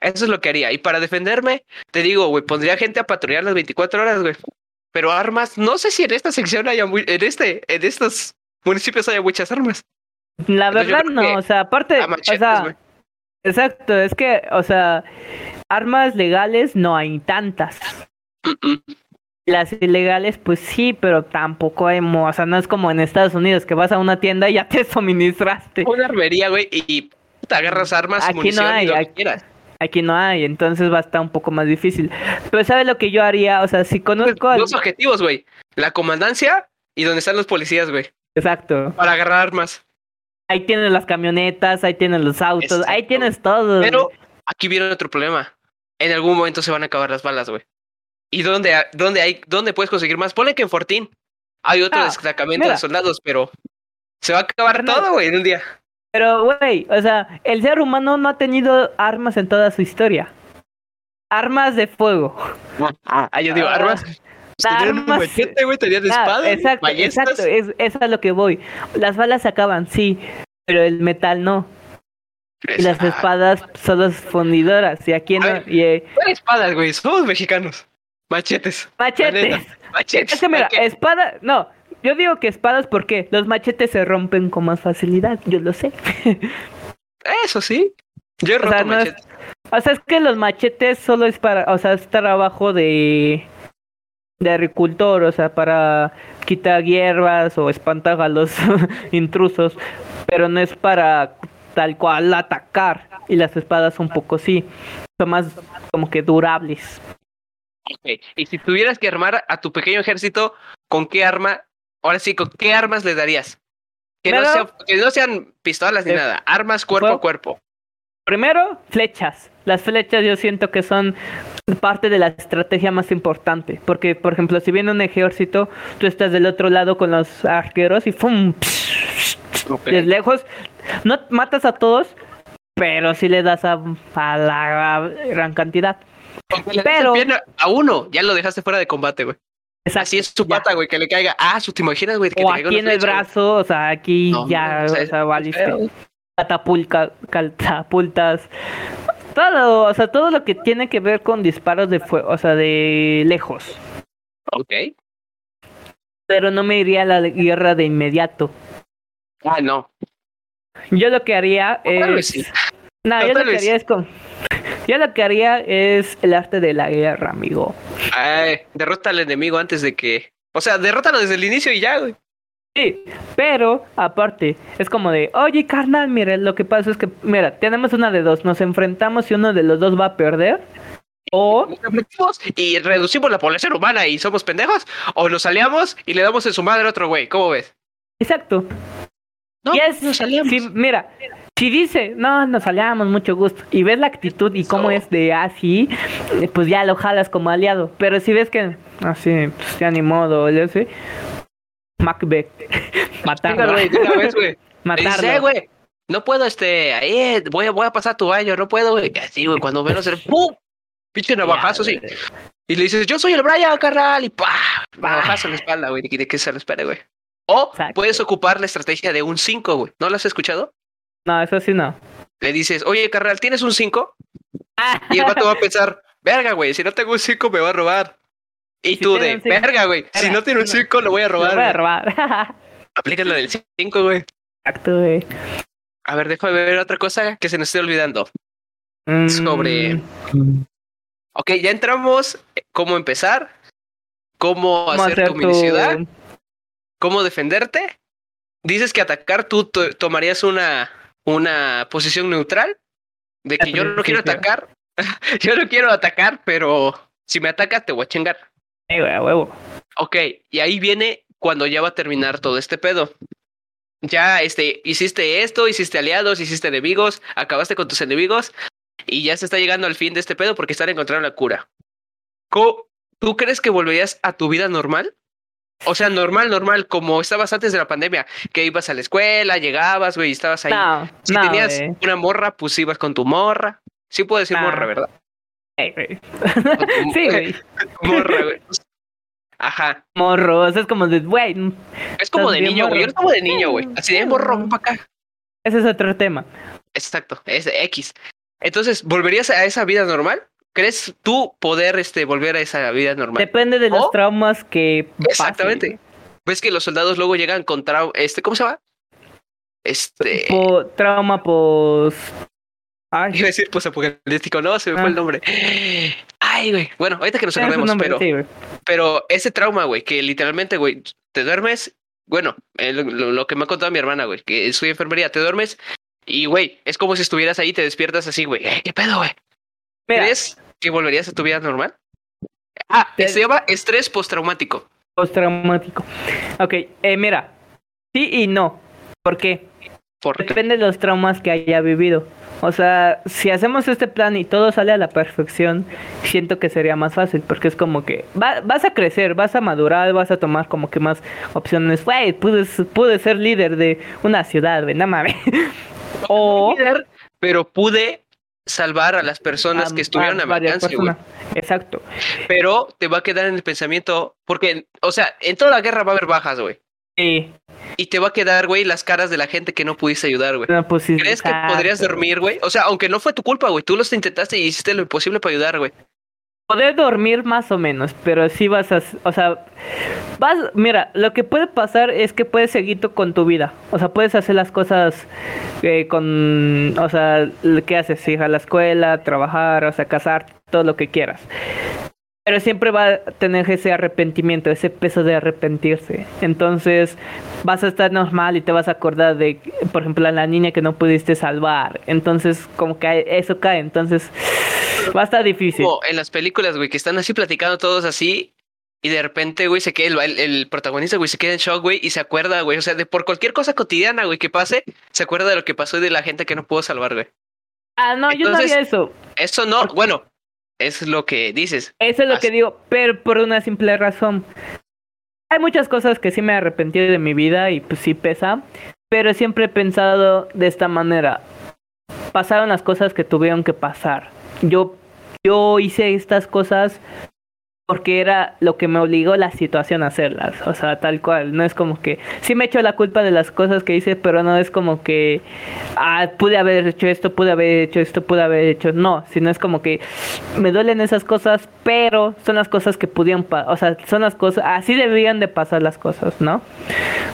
Eso es lo que haría. Y para defenderme, te digo, güey, pondría gente a patrullar las 24 horas, güey. Pero armas, no sé si en esta sección haya muy, en este, en estos municipios haya muchas armas. La verdad no, o sea, aparte, A o machetes, sea, exacto, es que, o sea, armas legales no hay tantas. Las ilegales, pues sí, pero tampoco hay, o sea, no es como en Estados Unidos que vas a una tienda y ya te suministraste. Una armería, güey, y te agarras armas, Aquí no hay, y lo que quieras. Aquí no hay, entonces va a estar un poco más difícil. Pero ¿sabes lo que yo haría? O sea, si conozco al... Dos objetivos, güey. La comandancia y donde están los policías, güey. Exacto. Para agarrar armas. Ahí tienes las camionetas, ahí tienes los autos, ahí tienes todo. Pero aquí viene otro problema. En algún momento se van a acabar las balas, güey. ¿Y dónde, dónde hay, dónde puedes conseguir más? Ponle que en Fortín hay otro Ah, destacamento mira. de soldados, pero se va a acabar todo, güey, en un día. Pero, güey, o sea, el ser humano no ha tenido armas en toda su historia. Armas de fuego. Ah, yo digo, Ah, armas. Tenían un armas- machete, güey, tenían Ah, espadas, exacto, exacto, es, es a lo que voy. Las balas se acaban, sí, pero el metal no. Y las Ah, espadas son las fundidoras. Y aquí no. ver. Y, eh, ¿cuál espadas, güey? Somos mexicanos. Machetes. machetes. Machetes. Es que mira, espada. No, yo digo que espadas porque los machetes se rompen con más facilidad. Yo lo sé. Eso sí. Yo he O roto sea, no es-. O sea, es que los machetes solo es para, o sea, es trabajo de de agricultor, o sea, para quitar hierbas o espantar a los intrusos, pero no es para tal cual atacar. Y las espadas un poco sí, son más como que durables. Ok, Y si tuvieras que armar a tu pequeño ejército, ¿con qué arma? Ahora sí, ¿con qué armas le darías? Que, no, sea- que no sean pistolas ni Eh, nada. Armas cuerpo a cuerpo. Primero, flechas. Las flechas yo siento que son parte de la estrategia más importante. Porque, por ejemplo, si viene un ejército, tú estás del otro lado con los arqueros y ¡fum! Ok. De lejos, no matas a todos, pero sí le das a, a la gran cantidad. Pero- a uno, ya lo dejaste fuera de combate, güey. Exacto, Así es su pata, güey, que le caiga. Ah, su, ¿te imaginas, güey? que te O caiga aquí en el brazo, o sea, aquí No, ya, o sea, o sea. Catapulca, catapultas. Todo, o sea, todo lo que tiene que ver con disparos de fuego, o sea, de lejos. Ok. Pero no me iría a la guerra de inmediato. Ah, no. Yo lo que haría es. No, No, yo lo que haría es con. Yo lo que haría es el arte de la guerra, amigo. Ay, derrota al enemigo antes de que. O sea, derrótalo desde el inicio y ya, güey. Sí, pero aparte, es como de, oye carnal, mira, lo que pasa es que, mira, tenemos una de dos, nos enfrentamos y uno de los dos va a perder, o, Nos enfrentamos y reducimos la población humana y somos pendejos, o nos aliamos y le damos en su madre a otro güey. ¿Cómo ves? exacto, No, y es, nos aliamos. sí, mira, si dice, no, nos aliamos, mucho gusto, y ves la actitud y cómo es de así, pues ya lo jalas como aliado, pero si ves que, así, pues ya ni modo, ya sé, Macbeth, matarlo, güey, matarlo. "Eh, güey, no puedo, este, ahí, eh, voy a, voy a pasar tu baño, no puedo, güey. Y Así, güey, cuando menos el ¡pum! Pinche navajazo, sí. Y le dices, yo soy el Brian, carnal, y ¡pah! Navajazo en la espalda, güey, de que se lo espere, güey. O Exacto. puedes ocupar la estrategia de un 5, güey. ¿No lo has escuchado? No, eso sí no. Le dices, oye, carnal, ¿tienes un 5? Ah, Y el vato va a pensar, verga, güey, si no tengo un 5 me va a robar. Y Si tú de, cinco, verga, güey, si no tiene un no, 5 lo voy a lo robar. voy a güey". robar. Aplica la del 5, güey. Exacto, güey. A ver, déjame ver otra cosa que se nos esté olvidando. Sobre- Mm, Ok, ya entramos. eh, ¿Cómo empezar? ¿Cómo, ¿cómo hacer, hacer tu minicidad? ¿Cómo defenderte? Dices que atacar tú to- tomarías una, una posición neutral. De que yo no quiero atacar. yo no quiero atacar, pero si me atacas te voy a chingar. A huevo. Ok, y ahí viene cuando ya va a terminar todo este pedo. Ya este, hiciste esto, hiciste aliados, hiciste enemigos, acabaste con tus enemigos y ya se está llegando al fin de este pedo porque están encontrando la cura. ¿Tú crees que volverías a tu vida normal? O sea, normal, normal, como estabas antes de la pandemia, que ibas a la escuela, llegabas, güey, y estabas ahí. No, si no, tenías una morra, pues ibas con tu morra. Sí puedo decir No. morra, ¿verdad? Güey. Sí, güey. morra, güey. Ajá. Morros, es como de, güey, Es como de niño, güey. Yo morro. era como de niño, güey. Así de morro, ven pa' acá. ese es otro tema. Exacto, es X. Entonces, ¿volverías a esa vida normal? ¿Crees tú poder este, volver a esa vida normal? Depende de los O- traumas que. Exactamente. ¿Ves que los soldados luego llegan con trau- este, ¿cómo se llama? Este, Po- trauma pos... Ay, iba a decir posapocalíptico, no, se me fue Ah. el nombre. Ay, güey. Bueno, ahorita que nos acordemos, nombre, pero, sí, pero ese trauma, güey, que literalmente, güey, te duermes, bueno, eh, lo, que me ha contado mi hermana, güey, que estudia enfermería, te duermes y, güey, es como si estuvieras ahí, te despiertas así, güey, "Eh, ¿qué pedo, güey? ¿Crees que volverías a tu vida normal? Ah, se llama estrés postraumático. postraumático. Ok, eh, mira, sí y no. ¿Por qué? Depende de los traumas que haya vivido. O sea, si hacemos este plan y todo sale a la perfección, siento que sería más fácil, porque es como que va- vas a crecer, vas a madurar, vas a tomar como que más opciones. Güey, pude, pude ser líder de una ciudad, güey, no mames. O Líder, Pero pude salvar a las personas a- que estuvieron a, mi alcance, güey. personas. Exacto. Pero te va a quedar en el pensamiento, porque, o sea, en toda la guerra va a haber bajas, güey. Sí. Y te va a quedar, güey, las caras de la gente que no pudiste ayudar, güey. No, pues ¿Crees que podrías dormir, güey? O sea, aunque no fue tu culpa, güey. Tú los intentaste y hiciste lo imposible para ayudar, güey. Poder dormir más o menos, pero sí vas a, o sea, vas, mira, lo que puede pasar es que puedes seguir con tu vida, o sea, puedes hacer las cosas eh, con, o sea, que haces, ir a la escuela, trabajar, o sea, casar, todo lo que quieras. Pero siempre va a tener ese arrepentimiento, ese peso de arrepentirse. Entonces vas a estar normal y te vas a acordar de, por ejemplo, a la niña que no pudiste salvar. Entonces como que eso cae. Entonces va a estar difícil. Como en las películas, güey, que están así platicando todos así. Y de repente, güey, se queda el, el protagonista, güey, se queda en shock, güey, y se acuerda, güey. O sea, de por cualquier cosa cotidiana, güey, que pase, se acuerda de lo que pasó y de la gente que no pudo salvar, güey. Ah, no, yo no Entonces- haría eso. Eso no, bueno, es lo que dices. Eso es lo que Así- digo, pero por una simple razón. Hay muchas cosas que sí me arrepentí de mi vida y pues sí pesa, pero siempre he pensado de esta manera. Pasaron las cosas que tuvieron que pasar. Yo, yo hice estas cosas porque era lo que me obligó la situación a hacerlas, o sea, tal cual, no es como que sí me echo la culpa de las cosas que hice, pero no es como que ah, pude haber hecho esto, pude haber hecho esto, pude haber hecho, no, sino es como que me duelen esas cosas, pero son las cosas que pudieron, o sea, son las cosas, así deberían de pasar las cosas, ¿no?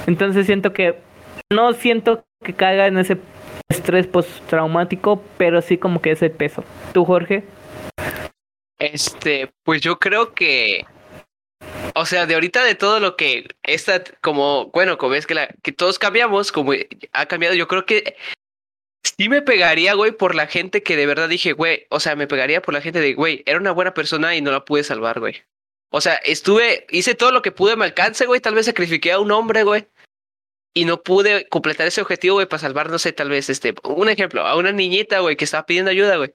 Entonces siento que no siento que caiga en ese estrés postraumático, pero sí como que ese peso. ¿Tú, Jorge? Este, pues yo creo que. O sea, de ahorita de todo lo que está como, bueno, como es que, la, que todos cambiamos, como ha cambiado, yo creo que sí me pegaría, güey, por la gente que de verdad dije, güey, o sea, me pegaría por la gente de, güey, era una buena persona y no la pude salvar, güey. O sea, estuve, hice todo lo que pude, me alcance, güey, tal vez sacrifiqué a un hombre, güey, y no pude completar ese objetivo, güey, para salvar, no sé, tal vez, este, un ejemplo, a una niñita, güey, que estaba pidiendo ayuda, güey.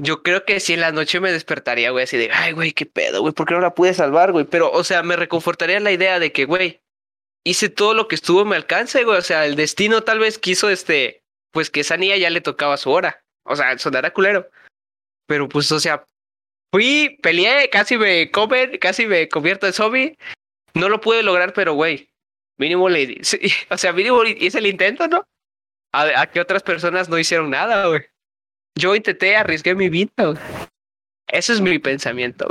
Yo creo que si en la noche me despertaría, güey, así de, ay, güey, qué pedo, güey, ¿por qué no la pude salvar, güey? Pero, o sea, me reconfortaría la idea de que, güey, hice todo lo que estuvo a mi alcance, güey. O sea, el destino tal vez quiso, este, pues que esa niña ya le tocaba su hora. O sea, sonará culero. Pero, pues, o sea, fui, peleé, casi me comen, casi me convierto en zombie. No lo pude lograr, pero, güey, mínimo le... o sea, mínimo hice el intento, ¿no? A, a que otras personas no hicieron nada, güey yo intenté, arriesgué mi vida. Ese es mi pensamiento.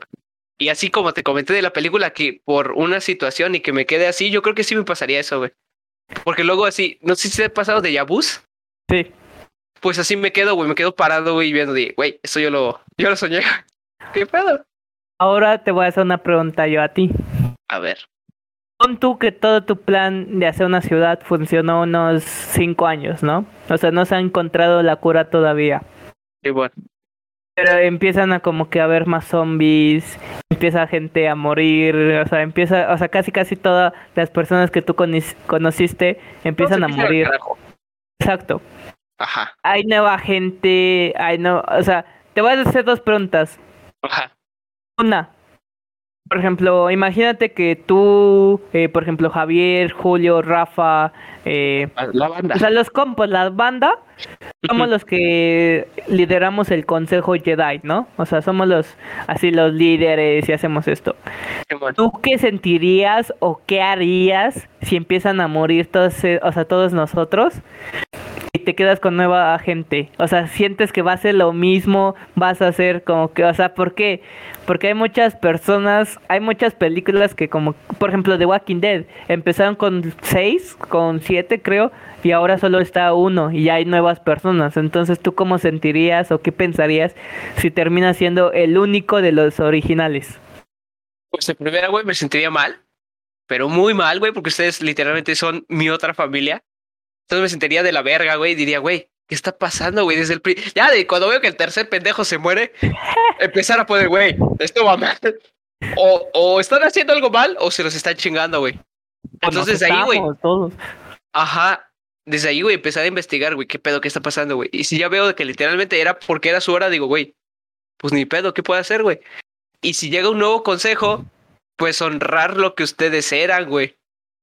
Y así como te comenté de la película, que por una situación y que me quede así, yo creo que sí me pasaría eso, güey. Porque luego así, no sé si te ha pasado de Yabus. Sí. Pues así me quedo, güey, me quedo parado, güey, viendo de, güey, eso yo lo, yo lo soñé. ¿Qué pedo? Ahora te voy a hacer una pregunta yo a ti. A ver. Pon tú que todo tu plan de hacer una ciudad funcionó unos cinco años, ¿no? O sea, no se ha encontrado la cura todavía. Pero empiezan a como que a haber más zombies, empieza gente a morir, o sea, empieza, o sea, casi casi todas las personas que tú conociste empiezan a morir. Exacto. Ajá. Hay nueva gente, hay no, o sea, te voy a hacer dos preguntas. Ajá. Una, por ejemplo, imagínate que tú, eh, por ejemplo, Javier, Julio, Rafa, eh, la banda. O sea, los compos, la banda, somos los que lideramos el Consejo Jedi, ¿no? O sea, somos los, así los líderes y hacemos esto. ¿Tú qué sentirías o qué harías si empiezan a morir todos, eh, o sea, todos nosotros? y te quedas con nueva gente. O sea, sientes que va a ser lo mismo, vas a hacer como que, o sea, ¿por qué? Porque hay muchas personas, hay muchas películas que como, por ejemplo, The Walking Dead, empezaron con seis, con siete creo, y ahora solo está uno y ya hay nuevas personas. Entonces, ¿tú cómo sentirías o qué pensarías si termina siendo el único de los originales? Pues de primera, güey, me sentiría mal, pero muy mal, güey, porque ustedes literalmente son mi otra familia. Entonces me sentiría de la verga, güey, diría, güey, ¿qué está pasando, güey? Desde el ya de cuando veo que el tercer pendejo se muere, empezar a poner, güey, esto va mal. O, o están haciendo algo mal o se los están chingando, güey. Entonces desde ahí, güey. Ajá. Desde ahí, güey, empezar a investigar, güey, qué pedo, qué está pasando, güey. Y si ya veo que literalmente era porque era su hora, digo, güey, pues ni pedo, ¿qué puedo hacer, güey? Y si llega un nuevo consejo, pues honrar lo que ustedes eran, güey.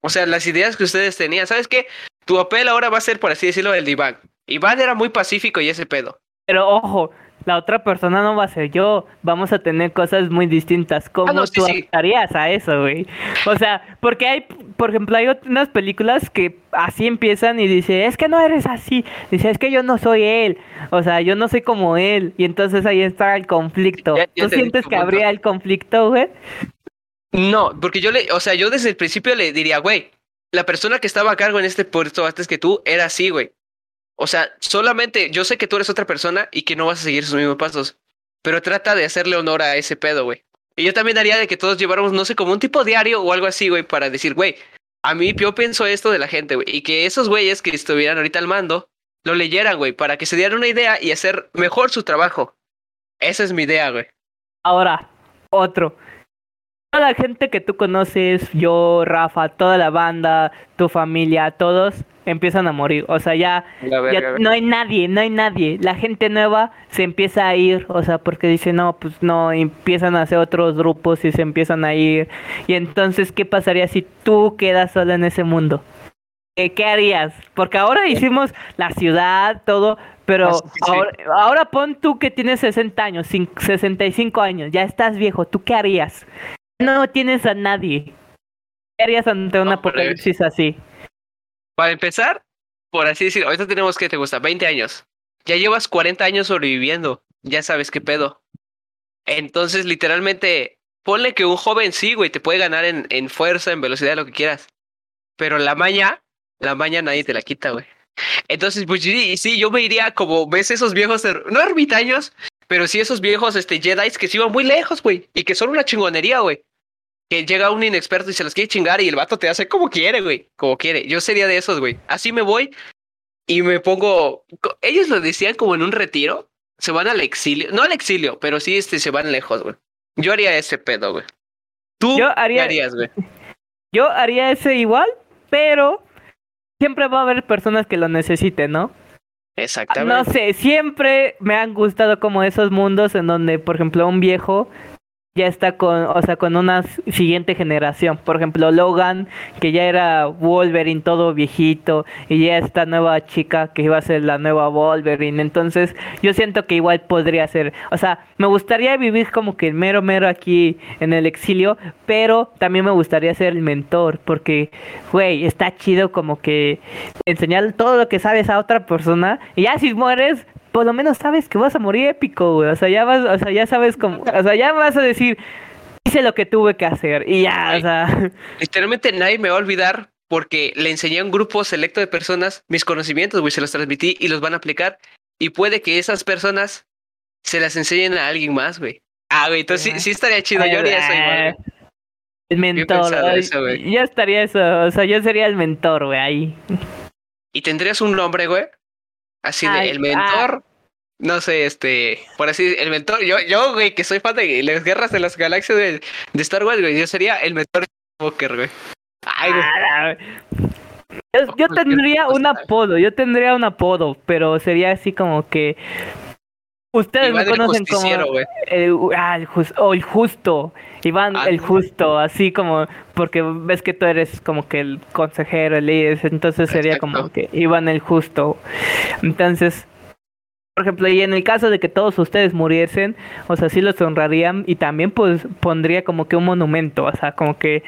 O sea, las ideas que ustedes tenían. ¿Sabes qué? Tu papel ahora va a ser, por así decirlo, el de Iván. Era muy pacífico y ese pedo. Pero ojo, la otra persona no va a ser yo. Vamos a tener cosas muy distintas. ¿Cómo ah, tú estarías a eso, güey? O sea, porque hay, por ejemplo, hay unas películas que así empiezan y dice, es que no eres así. Dice, es que yo no soy él. O sea, yo no soy como él. Y entonces ahí está el conflicto. ¿Tú sientes que habría el conflicto, güey? No, porque yo le, o sea, yo desde el principio le diría, güey, la persona que estaba a cargo en este puerto antes que tú era así, güey. O sea, solamente yo sé que tú eres otra persona y que no vas a seguir sus mismos pasos, pero trata de hacerle honor a ese pedo, güey. Y yo también haría de que todos lleváramos, no sé, como un tipo diario o algo así, güey, para decir, güey, a mí yo pienso esto de la gente, güey, y que esos güeyes que estuvieran ahorita al mando lo leyeran, güey, para que se dieran una idea y hacer mejor su trabajo. Esa es mi idea, güey. Ahora, otro toda la gente que tú conoces, yo, Rafa, toda la banda, tu familia, todos empiezan a morir. O sea, ya, no hay nadie, no hay nadie. La gente nueva se empieza a ir, o sea, porque dice, no, pues no, empiezan a hacer otros grupos y se empiezan a ir. Y entonces, ¿qué pasaría si tú quedas solo en ese mundo? ¿Qué harías? Porque ahora hicimos la ciudad, todo, Pero Ah, sí, sí. ahora, ahora pon tú que tienes 60 años, cin- 65 años, ya estás viejo, ¿tú qué harías? No tienes a nadie. ¿Qué harías ante un apocalipsis así? Para empezar, por así decirlo, ahorita tenemos que te gusta 20 años. Ya llevas 40 años sobreviviendo. Ya sabes qué pedo. Entonces, literalmente, ponle que un joven sí, güey, te puede ganar en, en fuerza, en velocidad, lo que quieras. Pero la maña, la maña nadie te la quita, güey. Entonces, pues sí, yo me iría como, ves esos viejos, no ermitaños, pero sí esos viejos este, Jedi que se iban muy lejos, güey. Y que son una chingonería, güey. Que llega un inexperto y se los quiere chingar y el vato te hace como quiere, güey. Como quiere. Yo sería de esos, güey. Así me voy y me pongo. Ellos lo decían como en un retiro. Se van al exilio. No al exilio, pero sí este, se van lejos, güey. Yo haría ese pedo, güey. ¿Tú Yo qué harías, güey? Yo haría ese igual, pero siempre va a haber personas que lo necesiten, ¿no? Exactamente. No sé, siempre me han gustado como esos mundos en donde, por ejemplo, un viejo ya está con, o sea, con una siguiente generación. Por ejemplo, Logan, que ya era Wolverine todo viejito, y ya esta nueva chica que iba a ser la nueva Wolverine. Entonces, yo siento que igual podría ser, o sea, me gustaría vivir como que mero mero aquí en el exilio, pero también me gustaría ser el mentor, porque, güey, está chido como que enseñar todo lo que sabes a otra persona, y ya si mueres, por lo menos sabes que vas a morir épico, güey. O sea, ya vas, o sea, ya sabes cómo, o sea, ya vas a decir, hice lo que tuve que hacer. Y ya, o sea, Literalmente nadie me va a olvidar porque le enseñé a un grupo selecto de personas mis conocimientos, güey, se los transmití y los van a aplicar. Y puede que esas personas se las enseñen a alguien más, güey. Ah, güey, entonces sí, sí estaría chido. Yo haría eso igual, el mentor. yo estaría eso, o sea, yo sería el mentor, güey, ahí. ¿Y tendrías un nombre, güey? Así de el mentor. No sé, este, por así, el mentor, yo, yo, güey, que soy fan de las guerras de las galaxias de, de Star Wars, güey, yo sería el mentor Walker, güey. Ay, güey. Ah, Yo, yo Pues, ¿qué tendría un apodo, yo tendría un apodo, pero sería así como que ustedes me Iván conocen como el, ah, el o el justo, Iván Ah, el justo, así como porque ves que tú eres como que el consejero, el líder, entonces sería como que Iván el justo. Entonces, por ejemplo, y en el caso de que todos ustedes muriesen, o sea, sí los honrarían y también pues pondría como que un monumento, o sea, como que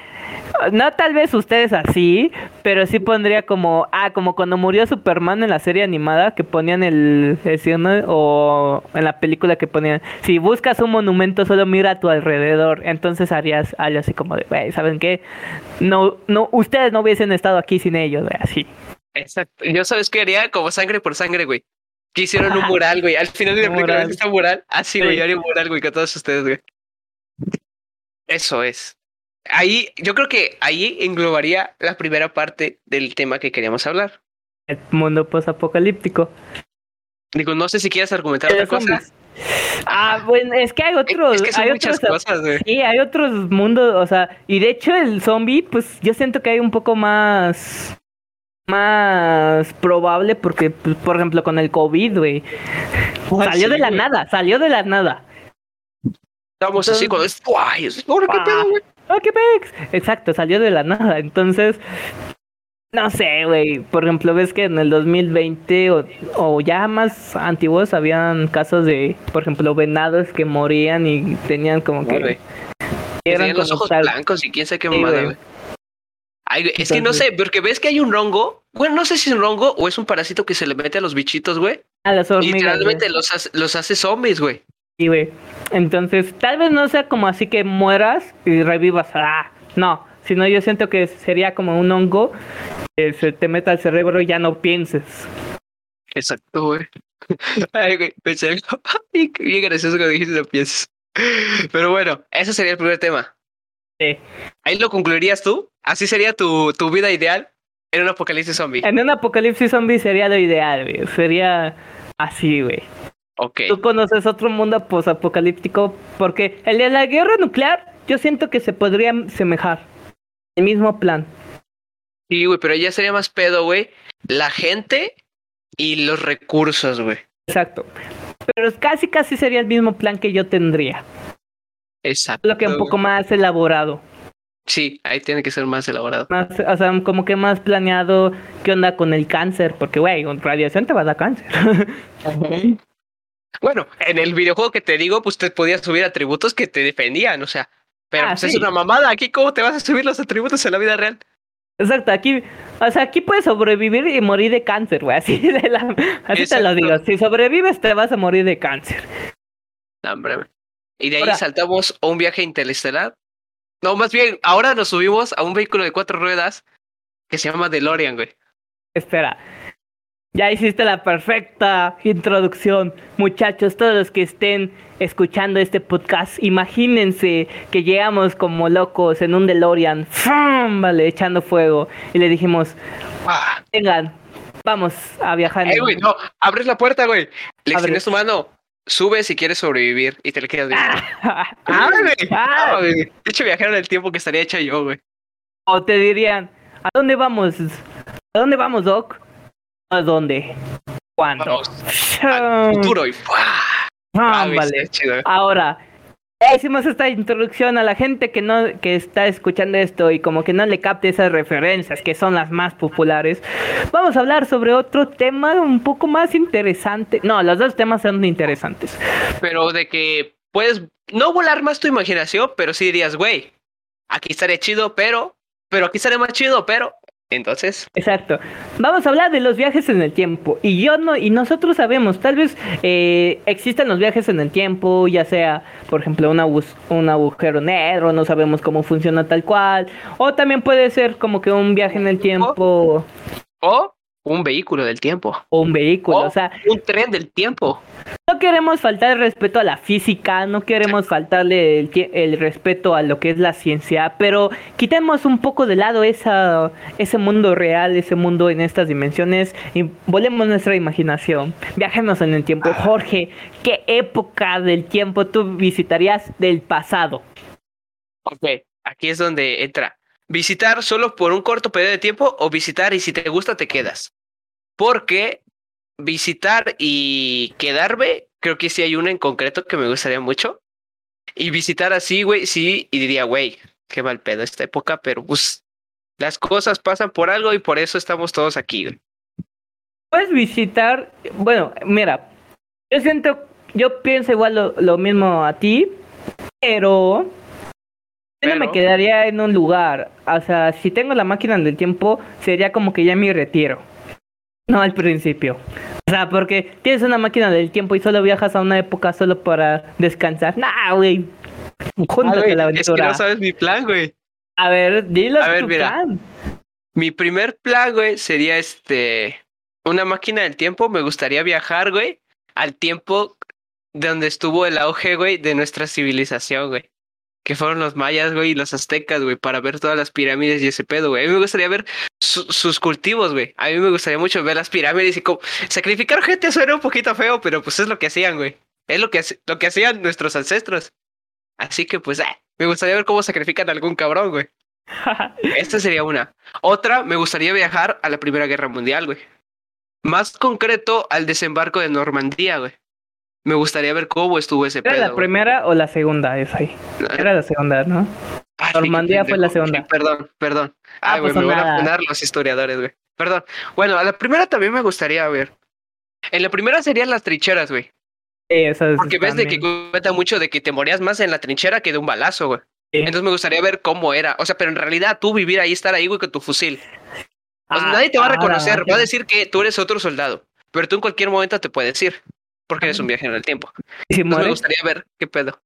no tal vez ustedes así, pero sí pondría como, ah, como cuando murió Superman en la serie animada que ponían el, el o en la película que ponían, si buscas un monumento solo mira a tu alrededor, entonces harías algo así como de, "Güey, ¿saben qué? No, no, ustedes no hubiesen estado aquí sin ellos, así. Exacto. Yo sabes qué haría como sangre por sangre, güey. Que hicieron un mural, güey. Al final de la película mural. ¿viste un mural. Así, güey, Sí. yo haría un mural, güey, con todos ustedes, güey. Eso es. Ahí, yo creo que ahí englobaría la primera parte del tema que queríamos hablar. El mundo posapocalíptico. Digo, no sé si quieres argumentar otra cosa. Ah, bueno, es que hay otros, Es que son hay muchas otros cosas, güey. Sí, hay otros mundos, o sea, y de hecho el zombie, pues yo siento que hay un poco más más probable porque, pues, por ejemplo, con el COVID, güey, salió sí, de la nada, salió de la nada. Estamos así con Entonces- ¡Guay! ¿Ahora qué Ah. pedo, güey? ¡Oh, qué pex! Exacto, salió de la nada. Entonces, no sé, güey. Por ejemplo, ves que en el 2020 o, o ya más antiguos habían casos de, por ejemplo, venados que morían y tenían como que... Tenían los ojos tal- blancos y quién sabe qué Sí, mamada, güey. Ay, es que no sé, porque ves que hay un hongo. Bueno, no sé si es un hongo o es un parásito que se le mete a los bichitos, güey. A las Y hormigas. literalmente los hace, los hace zombies, güey. Sí, güey. Entonces, tal vez no sea como así que mueras y revivas. Ah, no. Sino yo siento que sería como un hongo que se te meta al cerebro y ya no pienses. Exacto, güey. Ay, güey, pensé algo bien, bien gracioso que dijiste, no piensas. Pero bueno, ese sería el primer tema. Sí. Ahí lo concluirías tú. Así sería tu, tu vida ideal en un apocalipsis zombie. En un apocalipsis zombie sería lo ideal, güey. Sería así, güey. Ok. Tú conoces otro mundo posapocalíptico porque el de la guerra nuclear yo siento que se podría semejar. El mismo plan. Sí, güey, pero ya sería más pedo, güey. La gente y los recursos, güey. Exacto. Pero casi, casi sería el mismo plan que yo tendría. Exacto. Lo que un poco más elaborado. Sí, ahí tiene que ser más elaborado. Más, o sea, como que más planeado qué onda con el cáncer, porque, güey, con radiación te va a dar cáncer. bueno, en el videojuego que te digo, pues te podías subir atributos que te defendían, o sea, pero Ah, pues, es una mamada. Aquí, ¿cómo te vas a subir los atributos en la vida real? Exacto, aquí, o sea, aquí puedes sobrevivir y morir de cáncer, güey, así, de la- así te lo digo, si sobrevives te vas a morir de cáncer. No, hombre. Y de ahí Ahora- saltamos a un viaje interestelar. No, más bien, ahora nos subimos a un vehículo de cuatro ruedas que se llama DeLorean, güey. Espera. Ya hiciste la perfecta introducción. Muchachos, todos los que estén escuchando este podcast, imagínense que llegamos como locos en un DeLorean, ¡fum! vale, echando fuego. Y le dijimos, Ah, vengan, vamos a viajar. en eh, güey, tiempo". no, abres la puerta, güey. Le extiendes tu mano, sube si quieres sobrevivir y te le quedas viendo. Ah, Ah, güey. güey. De hecho, viajero en el tiempo que estaría hecho yo, güey. O te dirían, ¿a dónde vamos? ¿A dónde vamos, Doc? ¿A dónde? ¿Cuándo? Vamos al futuro y. Ah, vale. Ahora, hicimos esta introducción a la gente que no que está escuchando esto y como que no le capte esas referencias que son las más populares. Vamos a hablar sobre otro tema un poco más interesante. No, los dos temas son interesantes. Pero de que puedes no volar más tu imaginación, pero sí dirías, güey, aquí estaría chido, pero, pero aquí estaría más chido, pero. Entonces, Exacto. Vamos a hablar de los viajes en el tiempo. Y yo no, y nosotros sabemos, tal vez eh, existen los viajes en el tiempo, ya sea, por ejemplo, un, abus- un agujero negro, no sabemos cómo funciona tal cual. O también puede ser como que un viaje en el tiempo o un vehículo del tiempo, o un vehículo. o O sea, un tren del tiempo. no queremos faltar el respeto a la física, no queremos faltarle el, el respeto a lo que es la ciencia, pero quitemos un poco de lado esa, ese mundo real, ese mundo en estas dimensiones y volemos nuestra imaginación. Viajemos en el tiempo. Jorge, ¿qué época del tiempo tú visitarías del pasado? Ok, aquí es donde entra. Visitar solo por un corto periodo de tiempo o visitar y si te gusta te quedas. Porque visitar y quedarme, creo que sí hay una en concreto que me gustaría mucho. Y visitar así, güey, sí, y diría, güey, qué mal pedo esta época, pero pues las cosas pasan por algo y por eso estamos todos aquí, güey. Puedes visitar, bueno, mira, yo siento, yo pienso igual lo, lo mismo a ti, pero yo no me quedaría en un lugar. O sea, si tengo la máquina del tiempo, sería como que ya mi retiro. No al principio. O sea, porque tienes una máquina del tiempo y solo viajas a una época solo para descansar. Nah, güey. Júntate Ah, la es que aventura. no sabes mi plan, güey. A ver, dilo A ver, tu mira. plan. Mi primer plan, güey, sería este. Una máquina del tiempo. Me gustaría viajar, güey, al tiempo de donde estuvo el auge, güey, de nuestra civilización, güey. Que fueron los mayas, güey, y los aztecas, güey, para ver todas las pirámides y ese pedo, güey. A mí me gustaría ver su- sus cultivos, güey. A mí me gustaría mucho ver las pirámides y como. Sacrificar gente suena un poquito feo, pero pues es lo que hacían, güey. Es lo que, lo que hacían nuestros ancestros. Así que, pues, ah, me gustaría ver cómo sacrifican a algún cabrón, güey. Esta sería una. Otra, me gustaría viajar a la Primera Guerra Mundial, güey. Más concreto, al desembarco de Normandía, güey. Me gustaría ver cómo estuvo ese ¿Era pedo. la güey. primera o la segunda? Esa ahí. Era la segunda, ¿no? Ah, sí, Normandía fue la segunda. Sí, perdón, perdón. Ah, Ay, güey, pues me van a poner los historiadores, güey. Perdón. Bueno, a la primera también me gustaría ver. En la primera serían las trincheras, güey. Sí, esas Porque ves de que cuenta mucho de que te morías más en la trinchera que de un balazo, güey. Sí. Entonces me gustaría ver cómo era. O sea, pero en realidad tú vivir ahí, estar ahí, güey, con tu fusil. O sea, Ah, nadie te va a ah, reconocer, va a decir que tú eres otro soldado, pero tú en cualquier momento te puedes ir, porque eres un viajero en el tiempo. ¿Y si Entonces me gustaría ver qué pedo.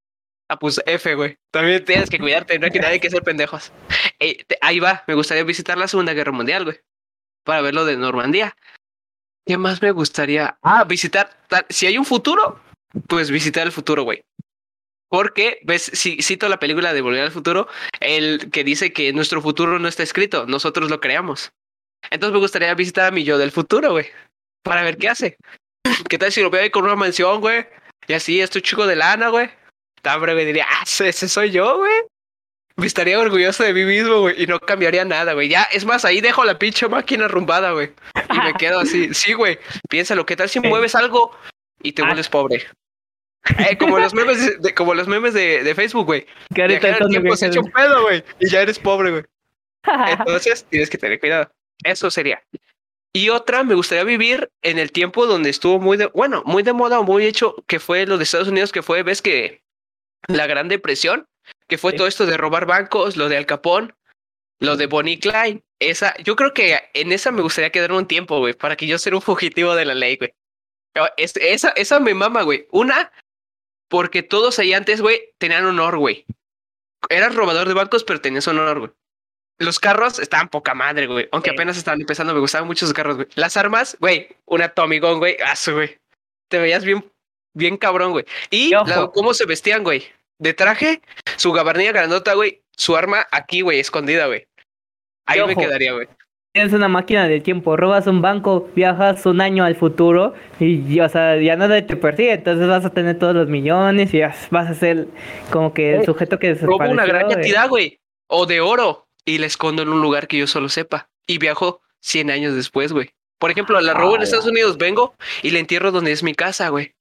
Ah, pues F, güey. También tienes que cuidarte, no hay que, nadie hay que ser pendejos. Eh, te- ahí va, me gustaría visitar la Segunda Guerra Mundial, güey, para ver lo de Normandía. ¿Qué más me gustaría? Ah, visitar, tal- si hay un futuro, pues visitar el futuro, güey. Porque, ves, si cito la película de Volver al Futuro, el que dice que nuestro futuro no está escrito, nosotros lo creamos. Entonces me gustaría visitar a mi yo del futuro, güey. Para ver qué hace. ¿Qué tal si lo veo ahí con una mansión, güey? Y así, estoy chico de lana, güey. Tan breve diría, ah, ese soy yo, güey. Me estaría orgulloso de mí mismo, güey. Y no cambiaría nada, güey. Ya, es más, ahí dejo la pinche máquina arrumbada, güey. Y me quedo así. Sí, güey. Piénsalo, ¿qué tal si mueves algo y te Ah. vuelves pobre? Eh, como los memes de, como los memes de, de Facebook, güey. Que ahorita son tiempo se viajes- echa un pedo, güey. Y ya eres pobre, güey. Entonces tienes que tener cuidado. Eso sería. Y otra, me gustaría vivir en el tiempo donde estuvo muy de, bueno, muy de moda o muy hecho, que fue lo de Estados Unidos, que fue, ves que la Gran Depresión, que fue Sí. todo esto de robar bancos, lo de Al Capone, lo de Bonnie Klein. Esa, yo creo que en esa me gustaría quedarme un tiempo, güey, para que yo sea un fugitivo de la ley, güey. Es- esa, esa me mama, güey. Una, porque todos ahí antes, güey, tenían honor, güey. Eras robador de bancos, pero tenías honor, güey. Los carros estaban poca madre, güey. Aunque Sí. apenas estaban empezando, me gustaban mucho esos carros, güey. Las armas, güey, una Tommy Gun, güey. Su, güey. Te veías bien, bien cabrón, güey. Y la- cómo se vestían, güey. De traje, su gabardina grandota, güey. Su arma aquí, güey, escondida, güey. Ahí me quedaría, güey. Tienes una máquina del tiempo, robas un banco, viajas un año al futuro y, o sea, ya nada te persigue, entonces vas a tener todos los millones y ya vas a ser como que el Eh, sujeto que Robo una gran desapareció, cantidad, güey. O de oro. Y la escondo en un lugar que yo solo sepa. Y viajo 100 años después, güey. Por ejemplo, la robo en. Estados Unidos, vengo y la entierro donde es mi casa, güey.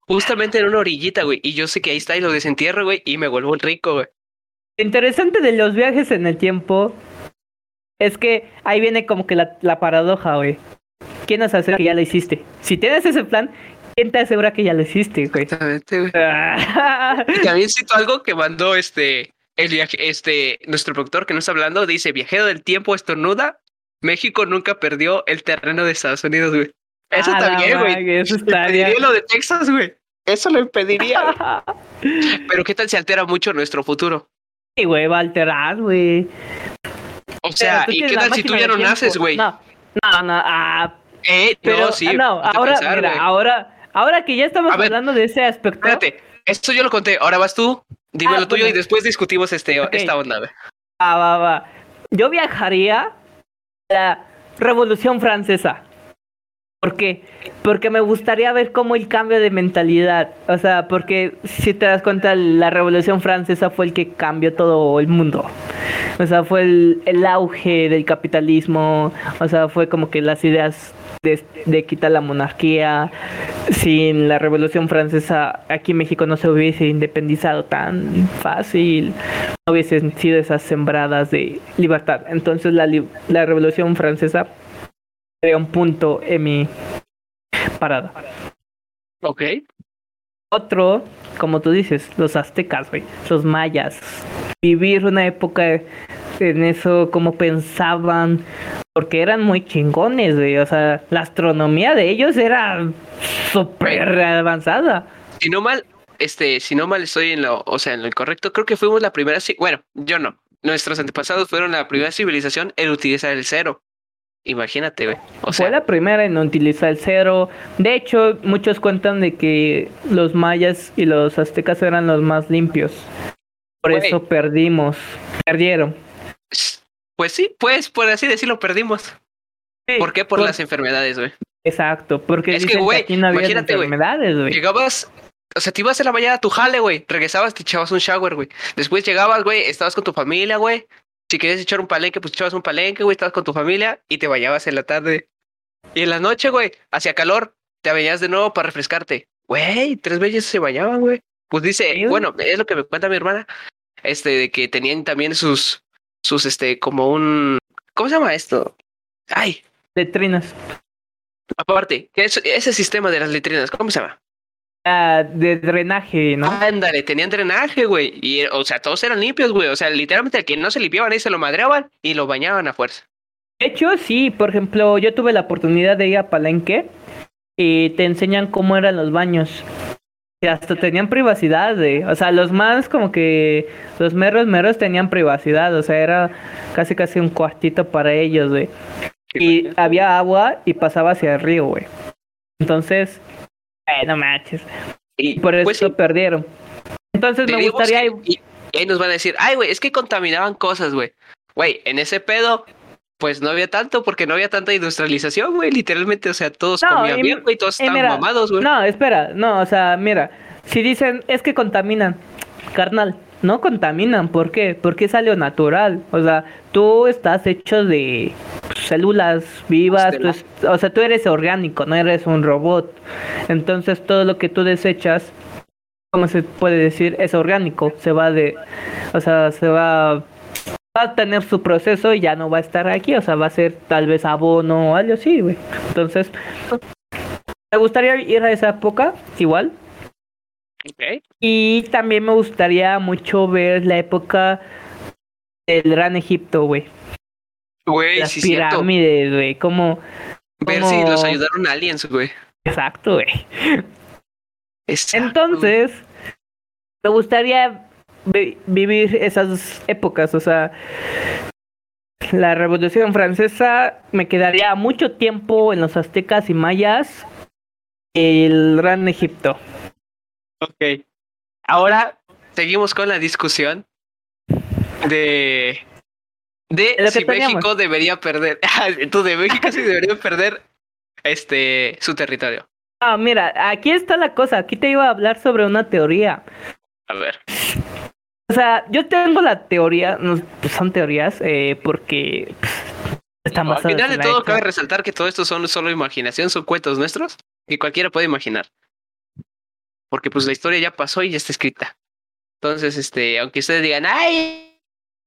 Justamente en una orillita, güey. Y yo sé que ahí está y lo desentierro, güey. Y me vuelvo rico, güey. Lo interesante de los viajes en el tiempo es que ahí viene como que la, la paradoja, güey. ¿Quién nos asegura que ya lo hiciste? Si tienes ese plan, ¿quién te asegura que ya lo hiciste, güey? Exactamente, güey. Y también cito algo que mandó este, el viaje, este, nuestro productor que nos está hablando. Dice, viajero del tiempo estornuda. México nunca perdió el terreno de Estados Unidos, güey. Eso A la también, güey. Eso Impediría estaría... lo de Texas, güey. Eso lo impediría. Pero qué tal se altera mucho nuestro futuro. Sí, güey, va a alterar, güey. O sea, ¿y qué tal si tú ya no naces, güey? No, no, no, ah, Eh, pero, no, sí. ah, no, ahora, pensar, mira, ahora, ahora que ya estamos A ver, hablando de ese aspecto, Espérate, esto yo lo conté. Ahora vas tú, dime Ah, lo tuyo bueno. y después discutimos este, esta onda, va, va, va. Yo viajaría a la Revolución Francesa. ¿Por qué? Porque me gustaría ver cómo el cambio de mentalidad, o sea, porque si te das cuenta, la Revolución Francesa fue el que cambió todo el mundo. O sea, fue el, el auge del capitalismo, o sea, fue como que las ideas de, quitar la monarquía. Sin la Revolución Francesa, aquí México no se hubiese independizado tan fácil, no hubiesen sido esas sembradas de libertad. Entonces la, la Revolución Francesa sería un punto en mi parada. Ok. Otro, como tú dices, los aztecas, güey, los mayas. Vivir una época en eso, cómo pensaban, porque eran muy chingones, güey. O sea, la astronomía de ellos era súper avanzada. Si no mal, este, si no mal estoy en lo, o sea, en lo incorrecto, creo que fuimos la primera, bueno, yo no. Nuestros antepasados fueron la primera civilización en utilizar el cero. Imagínate, güey. O sea, Fue la primera en utilizar el cero. De hecho, muchos cuentan de que los mayas y los aztecas eran los más limpios. Por Güey. eso perdimos. Perdieron. pues sí, pues por así decirlo, perdimos. Sí, ¿Por qué? Por las enfermedades, güey. Exacto, porque Es que, dicen que, güey, aquí no había güey. enfermedades, güey. Llegabas, o sea, te ibas en la mañana a tu jale, güey. Regresabas, te echabas un shower, güey. Después llegabas, güey, estabas con tu familia, güey. Si querías echar un palenque, pues echabas un palenque, güey. Estabas con tu familia y te bañabas en la tarde. Y en la noche, güey, hacía calor. Te bañabas de nuevo para refrescarte. Güey, tres veces se bañaban, güey. Pues dice, Sí, bueno, es lo que me cuenta mi hermana. Este, de que tenían también sus, sus, este, como un, ¿cómo se llama esto? Ay, Letrinas. aparte, que es- ese sistema de las letrinas, ¿cómo se llama? Ah, de drenaje, ¿no? Ándale, tenían drenaje, güey. Y, o sea, todos eran limpios, güey. O sea, literalmente el que no se limpiaban ahí se lo madreaban y lo bañaban a fuerza. De hecho, sí, por ejemplo, yo tuve la oportunidad de ir a Palenque y te enseñan cómo eran los baños. Y hasta tenían privacidad, güey. O sea, los más como que los meros meros tenían privacidad, o sea, era casi casi un cuartito para ellos, güey. Y había agua y pasaba hacia el río, güey. Entonces, eh, no manches. Y por eso pues perdieron. Entonces me gustaría que- y, y ahí nos van a decir, ay, güey, es que contaminaban cosas, güey. Güey, en ese pedo, pues no había tanto porque no había tanta industrialización, güey. Literalmente, o sea, todos No, comían y- bien, güey. Todos estaban mamados, güey. No, espera, no, o sea, mira, si dicen es que contaminan, carnal, no contaminan, ¿por qué? Porque es algo natural, o sea, tú estás hecho de células vivas, tú es- o sea, tú eres orgánico, no eres un robot, entonces todo lo que tú desechas ¿cómo se puede decir? Es orgánico, se va de, o sea, se va, va a tener su proceso y ya no va a estar aquí, o sea, va a ser tal vez abono o algo así, güey. Entonces, me gustaría ir a esa época, igual. Y también me gustaría mucho ver la época del Gran Egipto, güey. Güey, Las sí, pirámides, güey, como... Ver como- si los ayudaron aliens, güey. Exacto, güey. Entonces, me gustaría vi- vivir esas épocas, o sea, la Revolución Francesa me quedaría mucho tiempo en los aztecas y mayas, el Gran Egipto. Ok. Ahora seguimos con la discusión de. De si teníamos. México debería perder. Tú de México sí debería perder este su territorio. Ah, mira, aquí está la cosa, aquí te iba a hablar sobre una teoría. A ver. O sea, yo tengo la teoría, no, pues son teorías, eh, porque pues, están Al basadas final de todo, cabe resaltar que todo esto son solo imaginación, son cuentos nuestros que cualquiera puede imaginar. Porque pues la historia ya pasó y ya está escrita. Entonces, este, aunque ustedes digan, ay,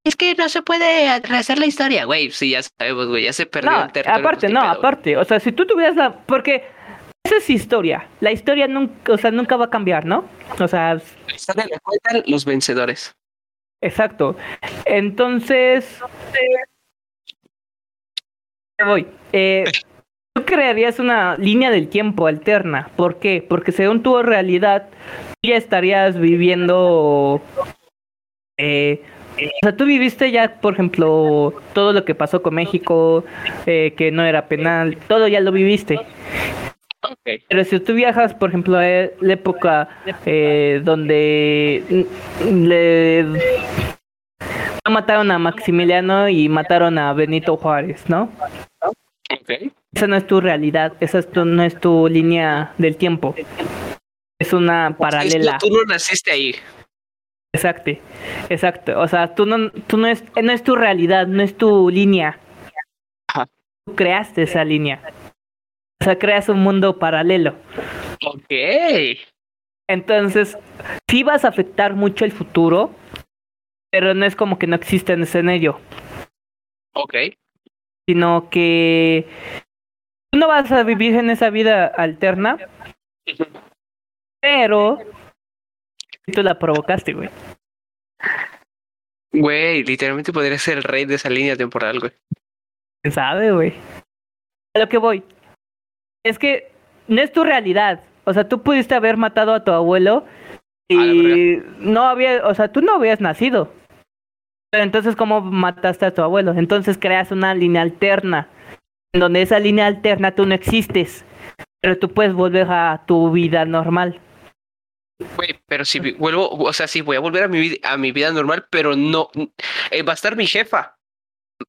es que no se puede rehacer la historia, güey. Sí, ya sabemos, güey, ya se perdió No, el territorio. aparte, no, aparte. O sea, si tú tuvieras la. Porque esa es historia. La historia nunca, o sea, nunca va a cambiar, ¿no? O sea, La historia la cuentan los vencedores. exacto. Entonces. Me voy. Eh, tú crearías una línea del tiempo alterna. ¿Por qué? Porque según tu realidad, tú ya estarías viviendo. Eh, o sea, tú viviste ya, por ejemplo, todo lo que pasó con México, eh, que no era penal, todo ya lo viviste. Ok. Pero si tú viajas, por ejemplo, a la época eh, donde le mataron a Maximiliano y mataron a Benito Juárez, ¿no? Ok. Esa no es tu realidad, esa es tu- no es tu línea del tiempo. Es una paralela. Tú no naciste ahí. Exacto, exacto. O sea, tú no, tú no es, no es tu realidad, no es tu línea. Ajá. Tú creaste esa línea. O sea, creas un mundo paralelo. Ok. Entonces, sí vas a afectar mucho el futuro, pero no es como que no exista en escenario, Ok. sino que tú no vas a vivir en esa vida alterna, pero tú la provocaste, güey. Güey, literalmente podría ser el rey de esa línea temporal, güey. ¿Quién sabe, güey? A lo que voy es que no es tu realidad. O sea, tú pudiste haber matado a tu abuelo y no había, o sea, tú no habías nacido. Pero entonces, ¿cómo mataste a tu abuelo? Entonces creas una línea alterna, en donde esa línea alterna tú no existes, pero tú puedes volver a tu vida normal. Güey, pero si vuelvo, o sea, sí, voy a volver a mi, a mi vida normal, pero no. eh, va a estar mi jefa.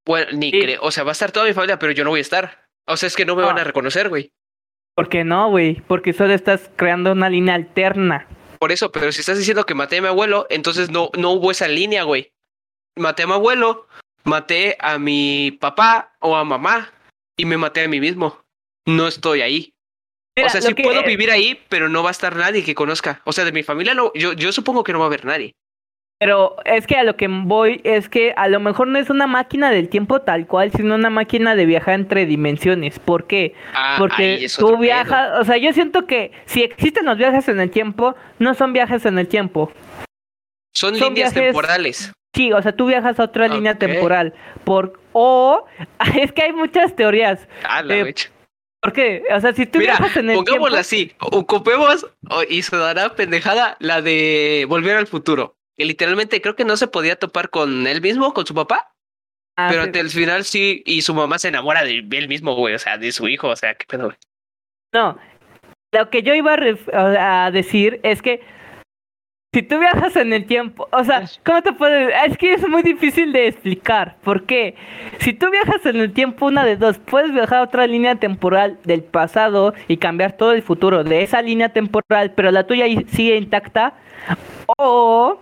Bueno, ni Sí. creo. O sea, va a estar toda mi familia, pero yo no voy a estar. O sea, es que no me van Ah. a reconocer, güey. ¿Por qué no, güey? Porque solo estás creando una línea alterna. Por eso, pero si estás diciendo que maté a mi abuelo, entonces no, no hubo esa línea, güey. Maté a mi abuelo, maté a mi papá o a mamá y me maté a mí mismo. No estoy ahí. Mira, o sea, sí que- puedo vivir ahí, pero no va a estar nadie que conozca. O sea, de mi familia no, yo, yo supongo que no va a haber nadie. Pero es que a lo que voy es que a lo mejor no es una máquina del tiempo tal cual, sino una máquina de viajar entre dimensiones. ¿Por qué? Ah, Porque tú pedo. viajas, o sea, yo siento que si existen los viajes en el tiempo, no son viajes en el tiempo. Son, son líneas viajes- temporales. Sí, o sea, tú viajas a otra línea Ok. temporal. Por o es que hay muchas teorías. Ah, la Eh. ¿Por qué? O sea, si tú Mira, viajas en el tiempo, pongámosla así. Ocupemos o- y se dará pendejada la de volver al futuro. Que literalmente creo que no se podía topar con él mismo, con su papá. Ah, pero sí. ante el final sí, y su mamá se enamora de él mismo, güey. O sea, de su hijo. O sea, qué pedo, güey. No, lo que yo iba a, a decir es que si tú viajas en el tiempo, o sea, ¿cómo te puedes...? Es que es muy difícil de explicar. ¿Por qué? Si tú viajas en el tiempo, una de dos, puedes viajar a otra línea temporal del pasado y cambiar todo el futuro de esa línea temporal, pero la tuya sigue intacta. O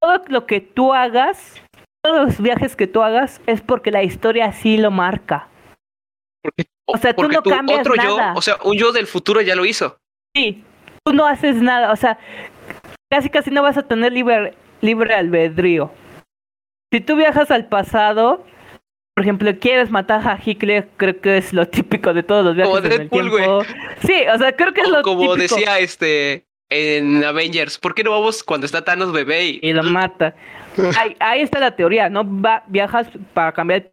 todo lo que tú hagas, todos los viajes que tú hagas, es porque la historia así lo marca. O sea, tú no cambias otro nada. yo, o sea, un yo del futuro ya lo hizo. Sí, tú no haces nada, o sea, casi casi no vas a tener libre, libre albedrío. Si tú viajas al pasado, por ejemplo, quieres matar a Hitler, creo que es lo típico de todos los viajes Como en el tiempo. Sí, o sea, creo que es lo como típico. decía este en Avengers, ¿por qué no vamos cuando está Thanos bebé? Y... y lo mata. Ahí, ahí está la teoría, no va, viajas para cambiar el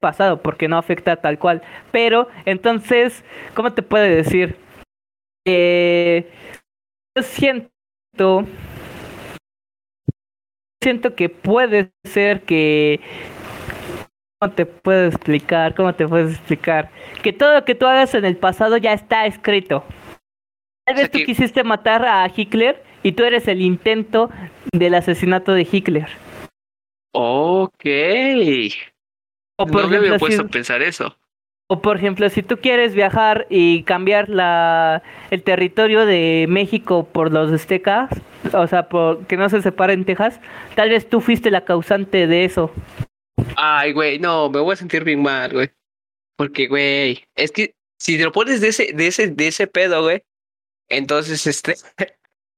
pasado porque no afecta tal cual. Pero entonces, ¿cómo te puedo decir? Eh, yo siento, siento que puede ser que, ¿cómo te puedo explicar? ¿Cómo te puedo explicar? Que todo lo que tú hagas en el pasado ya está escrito. Tal O sea vez tú que- quisiste matar a Hitler y tú eres el intento del asesinato de Hitler. Ok. O por, no me había puesto si, a pensar eso. O por ejemplo, si tú quieres viajar y cambiar la, el territorio de México por los aztecas, o sea, por que no se separen Texas, tal vez tú fuiste la causante de eso. Ay, güey, no, me voy a sentir bien mal, güey. Porque, güey, es que si te lo pones de ese, de ese, de ese pedo, güey, entonces este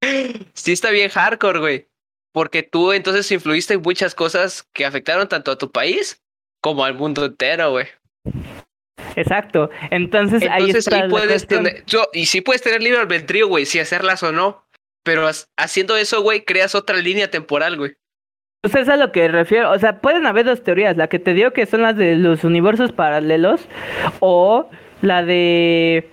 sí está bien hardcore, güey. Porque tú entonces influiste en muchas cosas que afectaron tanto a tu país como al mundo entero, güey. Exacto. Entonces, ahí Entonces está ahí la puedes cuestión. tener, yo- y sí puedes tener libre albedrío, güey, si hacerlas o no. Pero haciendo eso, güey, creas otra línea temporal, güey. Pues es a lo que refiero. O sea, pueden haber dos teorías. La que te digo que son las de los universos paralelos o la de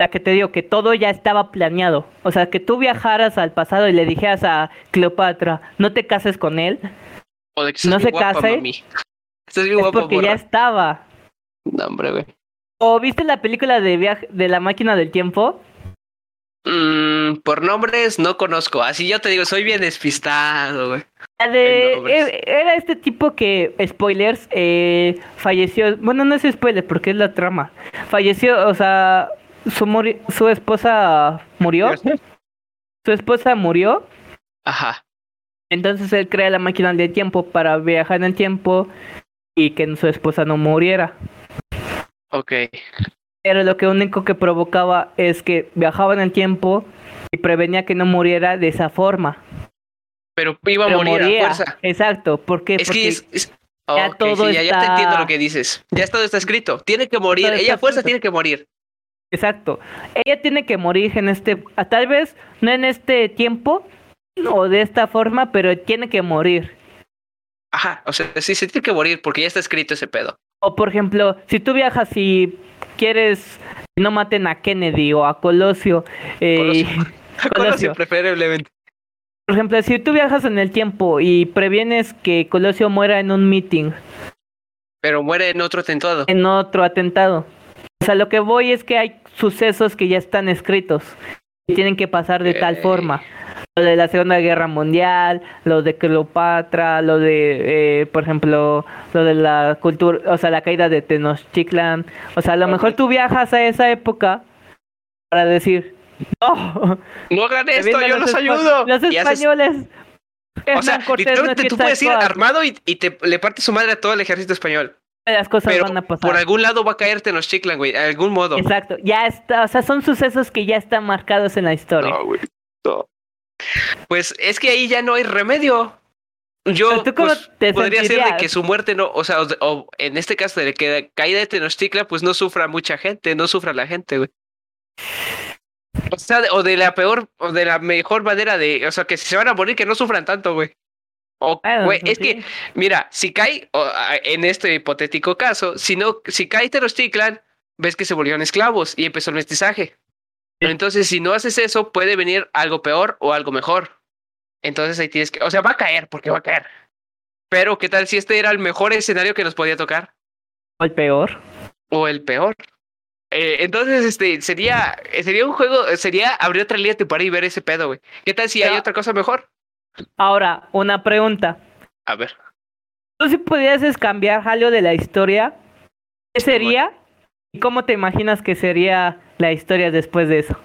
la que te digo que todo ya estaba planeado. O sea, que tú viajaras al pasado y le dijeras a Cleopatra, no te cases con él, O de que No se guapa, case, mami. Estás bien es guapa, porque ya estaba. No, hombre, güey. ¿O viste la película de viaje de la máquina del tiempo? Mm, por nombres no conozco. Así yo te digo, soy bien despistado, güey. La de En nombres. e- era este tipo que spoilers eh, falleció. Bueno, no es spoiler porque es la trama. Falleció, o sea, su muri- su esposa murió. Su esposa murió. Ajá. Entonces él crea la máquina del tiempo para viajar en el tiempo y que su esposa no muriera. Ok. Pero lo que único que provocaba es que viajaba en el tiempo y prevenía que no muriera de esa forma. Pero iba a Pero morir moría. a fuerza. Exacto. ¿Por qué? Es Porque que es. es- ya todo sí, ya, ya te está- entiendo lo que dices. Ya todo está escrito. Tiene que morir. Todo está Ella a fuerza escrito. tiene que morir. Exacto. Ella tiene que morir en este, a- tal vez no en este tiempo o de esta forma, pero tiene que morir. Ajá. O sea, sí, se tiene que morir porque ya está escrito ese pedo. O por ejemplo, si tú viajas y quieres que no maten a Kennedy o a Colosio, eh, Colosio. Colosio. Colosio, preferiblemente. por ejemplo, si tú viajas en el tiempo y previenes que Colosio muera en un meeting, Pero muere en otro atentado. en otro atentado. O sea, lo que voy es que hay sucesos que ya están escritos tienen que pasar de tal forma. Lo de la Segunda Guerra Mundial, lo de Cleopatra, lo de, eh, por ejemplo, lo de la cultura, o sea, la caída de Tenochtitlan. O sea, a lo mejor tú viajas a esa época para decir, no, No hagan esto, yo los ayudo. Los Y haces- españoles. O sea, Cortés no literalmente tú puedes ir armado y, y te le partes su madre a todo el ejército español. Las cosas Pero van a pasar. por algún lado va a caerte en los chiclan, güey. De algún modo. Exacto, ya está, o sea, son sucesos que ya están marcados en la historia. No, güey. no. Pues es que ahí ya no hay remedio. Yo tú cómo pues, te podría ser de que su muerte no, o sea, o, en este caso de que la caída de Tenochtitlan, pues no sufra mucha gente, no sufra la gente, güey. O sea, de- o de la peor, o de la mejor manera de, o sea, que si se van a morir, que no sufran tanto, güey. O, es que, mira, si cae, en este hipotético caso, si no, si cae Tenochtitlan, ves que se volvieron esclavos y empezó el mestizaje. Entonces, si no haces eso, puede venir algo peor o algo mejor. Entonces ahí tienes que, o sea, va a caer, porque va a caer. Pero, ¿qué tal si este era el mejor escenario que nos podía tocar? O el peor. O el peor. Eh, entonces, este, sería, sería un juego, sería abrir otra línea temporal y ver ese pedo, güey. ¿Qué tal si hay otra cosa mejor? Ahora, una pregunta. A ver. ¿Tú si pudieses cambiar algo de la historia, qué sería? ¿Y cómo te imaginas que sería la historia después de eso?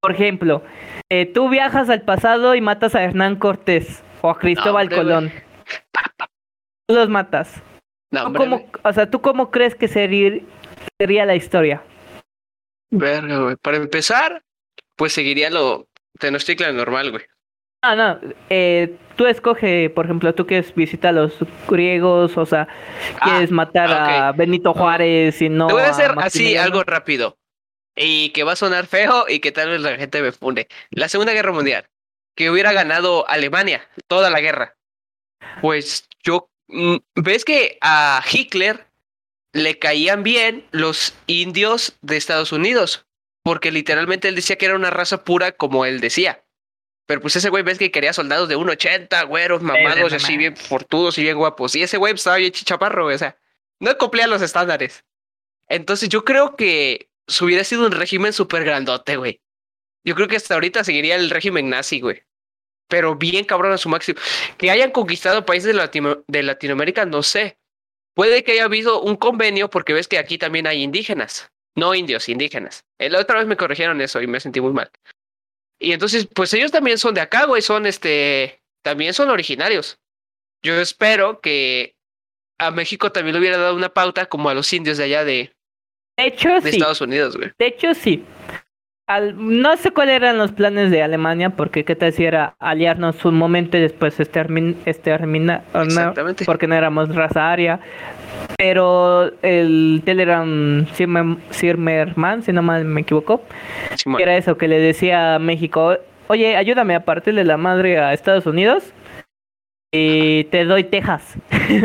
Por ejemplo, eh, tú viajas al pasado y matas a Hernán Cortés o a Cristóbal. Colón. Tú los matas. No, ¿Tú hombre, cómo, o sea, ¿tú cómo crees que sería, sería la historia? Verga, güey. Para empezar, pues seguiría lo Tenochtitlan normal, güey. Ah, no, eh, tú escoge, por ejemplo, tú quieres visitar a los griegos, o sea, quieres Ah, matar ah, a Benito Juárez y no Te voy a a hacer así algo rápido. Y que va a sonar feo y que tal vez la gente me funde. La Segunda Guerra Mundial. Que hubiera ganado Alemania toda la guerra. Pues yo. mm, ¿Ves que a Hitler le caían bien los indios de Estados Unidos? Porque literalmente él decía que era una raza pura como él decía. Pero pues ese güey ves que quería soldados de 1.80, güeros, mamados, así bien fortudos y bien guapos. Y ese güey pues, estaba bien chichaparro, güey, O sea, no cumplía los estándares. Entonces yo creo que hubiera sido un régimen súper grandote, güey. Yo creo que hasta ahorita seguiría el régimen nazi, güey. Pero bien cabrón a su máximo. Que hayan conquistado países de, Latino- de Latinoamérica, no sé. Puede que haya habido un convenio porque ves que aquí también hay indígenas. No indios, indígenas. Eh, La otra vez me corrigieron eso y me sentí muy mal. Y entonces, pues ellos también son de acá, güey. Son este. También son originarios. Yo espero que a México también le hubiera dado una pauta como a los indios de allá de, De hecho, de sí. Estados Unidos, güey. De hecho, sí. Al- no sé cuáles eran los planes de Alemania, porque qué tal si era aliarnos un momento y después extermin- exterminar, no, porque no éramos raza aria. Pero el Telegram Zimmerman, si no mal me equivoco, Simón. era eso que le decía a México, oye, ayúdame a partirle la madre a Estados Unidos y te doy Texas.